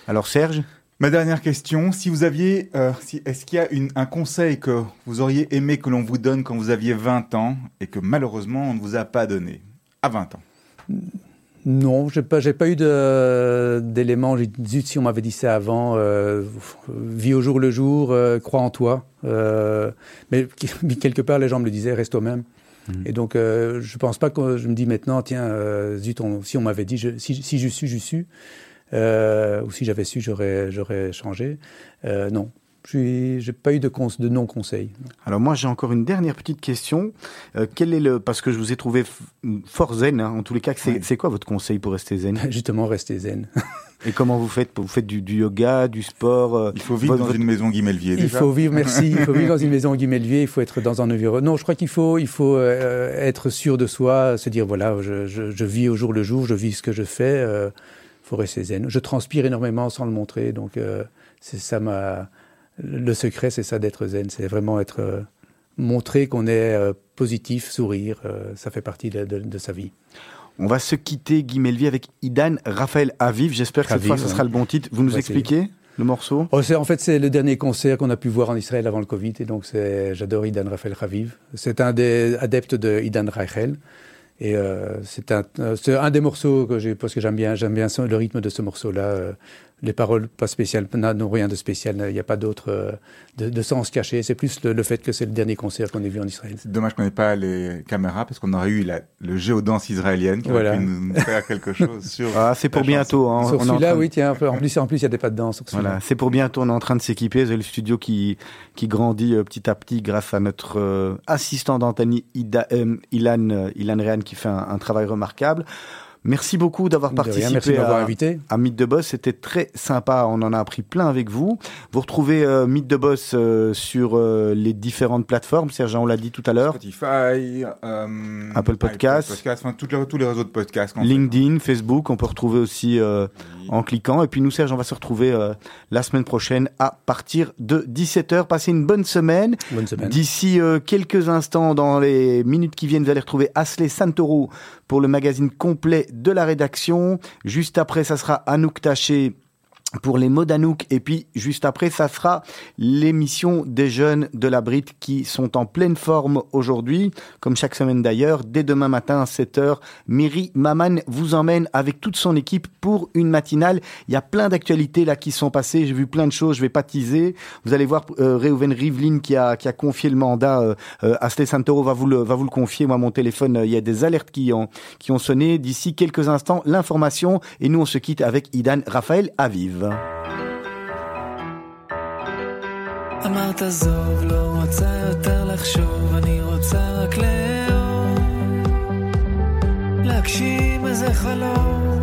Alors, Serge? Ma dernière question, si vous aviez, euh, si, est-ce qu'il y a une, un conseil que vous auriez aimé que l'on vous donne quand vous aviez 20 ans et que malheureusement on ne vous a pas donné? À 20 ans Non, j'ai pas, j'ai pas eu d'éléments. J'ai dit, si on m'avait dit ça avant, euh, vis au jour le jour, euh, crois en toi. Euh, mais quelque part, les gens me le disaient, reste toi-même. Mmh. Et donc, je pense pas que je me dis maintenant, tiens, zut, on, si on m'avait dit, je, si, si je suis, je suis. ou si j'avais su, j'aurais, j'aurais changé. non, je n'ai pas eu de, de non-conseil. Alors moi, j'ai encore une dernière petite question. Euh, quel est le parce que je vous ai trouvé fort zen, hein, en tous les cas, c'est ouais. quoi votre conseil pour rester zen? [LAUGHS] Justement, rester zen. Et comment vous faites Vous faites du, du yoga, du sport euh, Il faut vivre votre, dans une maison Guimelvier. Il faut vivre, merci. il faut vivre dans une [LAUGHS] maison Guimelvier. Il faut être dans un environnement. Non, je crois qu'il faut, il faut euh, être sûr de soi, se dire voilà, je, je, je, vis au jour le jour, je vis ce que je fais. Il euh, faut rester zen. Je transpire énormément sans le montrer, donc euh, c'est ça ma le secret, c'est ça d'être zen, c'est vraiment être euh, montrer qu'on est euh, positif, sourire, euh, ça fait partie de, de, de, sa vie. On va se quitter, Guy Melvi, avec Idan Raphaël Aviv. J'espère que cette Aviv, fois, ce ouais. sera le bon titre. Vous nous expliquez le morceau? Oh, en fait, c'est le dernier concert qu'on a pu voir en Israël avant le Covid, et donc c'est, j'adore Idan Raphaël Raviv. C'est un des adeptes de Idan Rachel. Et euh, c'est un, des morceaux que j'ai, parce que j'aime bien, j'aime bien le rythme de ce morceau-là. euh, les paroles pas spéciales, n'ont rien de spécial. Il n'y a pas d'autre euh, de, de sens caché. C'est plus le, le fait que c'est le dernier concert qu'on ait vu en Israël. C'est dommage qu'on n'ait pas les caméras parce qu'on aurait eu la, le géodance israélienne qui Voilà. aurait pu nous, nous faire quelque chose sur. [LAUGHS] Ah, c'est pour bientôt. hein. sur celui-là, train oui, tiens. un peu- En plus, en plus, il y a des pas de danse. Voilà, c'est pour bientôt. On est en train de s'équiper. C'est le studio qui qui grandit euh, petit à petit grâce à notre euh, assistant d'antenne Ida- euh, Ilan euh, Ilan Rehan qui fait un, un travail remarquable. Merci beaucoup d'avoir participé à, invité. à Mythe de Boss. C'était très sympa. On en a appris plein avec vous. Vous retrouvez euh, Mythe de Boss euh, sur euh, les différentes plateformes. Serge, on l'a dit tout à l'heure. Spotify, euh, Apple Podcasts. Podcast, enfin, les- tous les réseaux de podcasts. fait. LinkedIn, Facebook, on peut retrouver aussi euh, en cliquant. Et puis nous, Serge, on va se retrouver euh, la semaine prochaine à partir de 17h. Passez une bonne semaine. Bonne semaine. D'ici euh, quelques instants, dans les minutes qui viennent, vous allez retrouver Asley Santoro pour le magazine complet de la rédaction. Juste après, ça sera Anouk Taché pour les mots. Et puis, juste après, ça sera l'émission des jeunes de la Brite qui sont en pleine forme aujourd'hui, comme chaque semaine d'ailleurs. Dès demain matin à 7h, Miri Maman vous emmène avec toute son équipe pour une matinale. Il y a plein d'actualités là qui sont passées. J'ai vu plein de choses. Je vais pas teaser. Vous allez voir euh, Reuven Rivlin qui a, qui a confié le mandat euh, euh, à Sté Santoro va vous le, va vous le confier. Moi, mon téléphone, euh, il y a des alertes qui ont, qui ont sonné. D'ici quelques instants, l'information. Et nous, on se quitte avec Idan Raphaël Aviv. אמרת עזוב, לא רוצה יותר לחשוב, אני רוצה רק לאהוב. להגשים איזה חלום.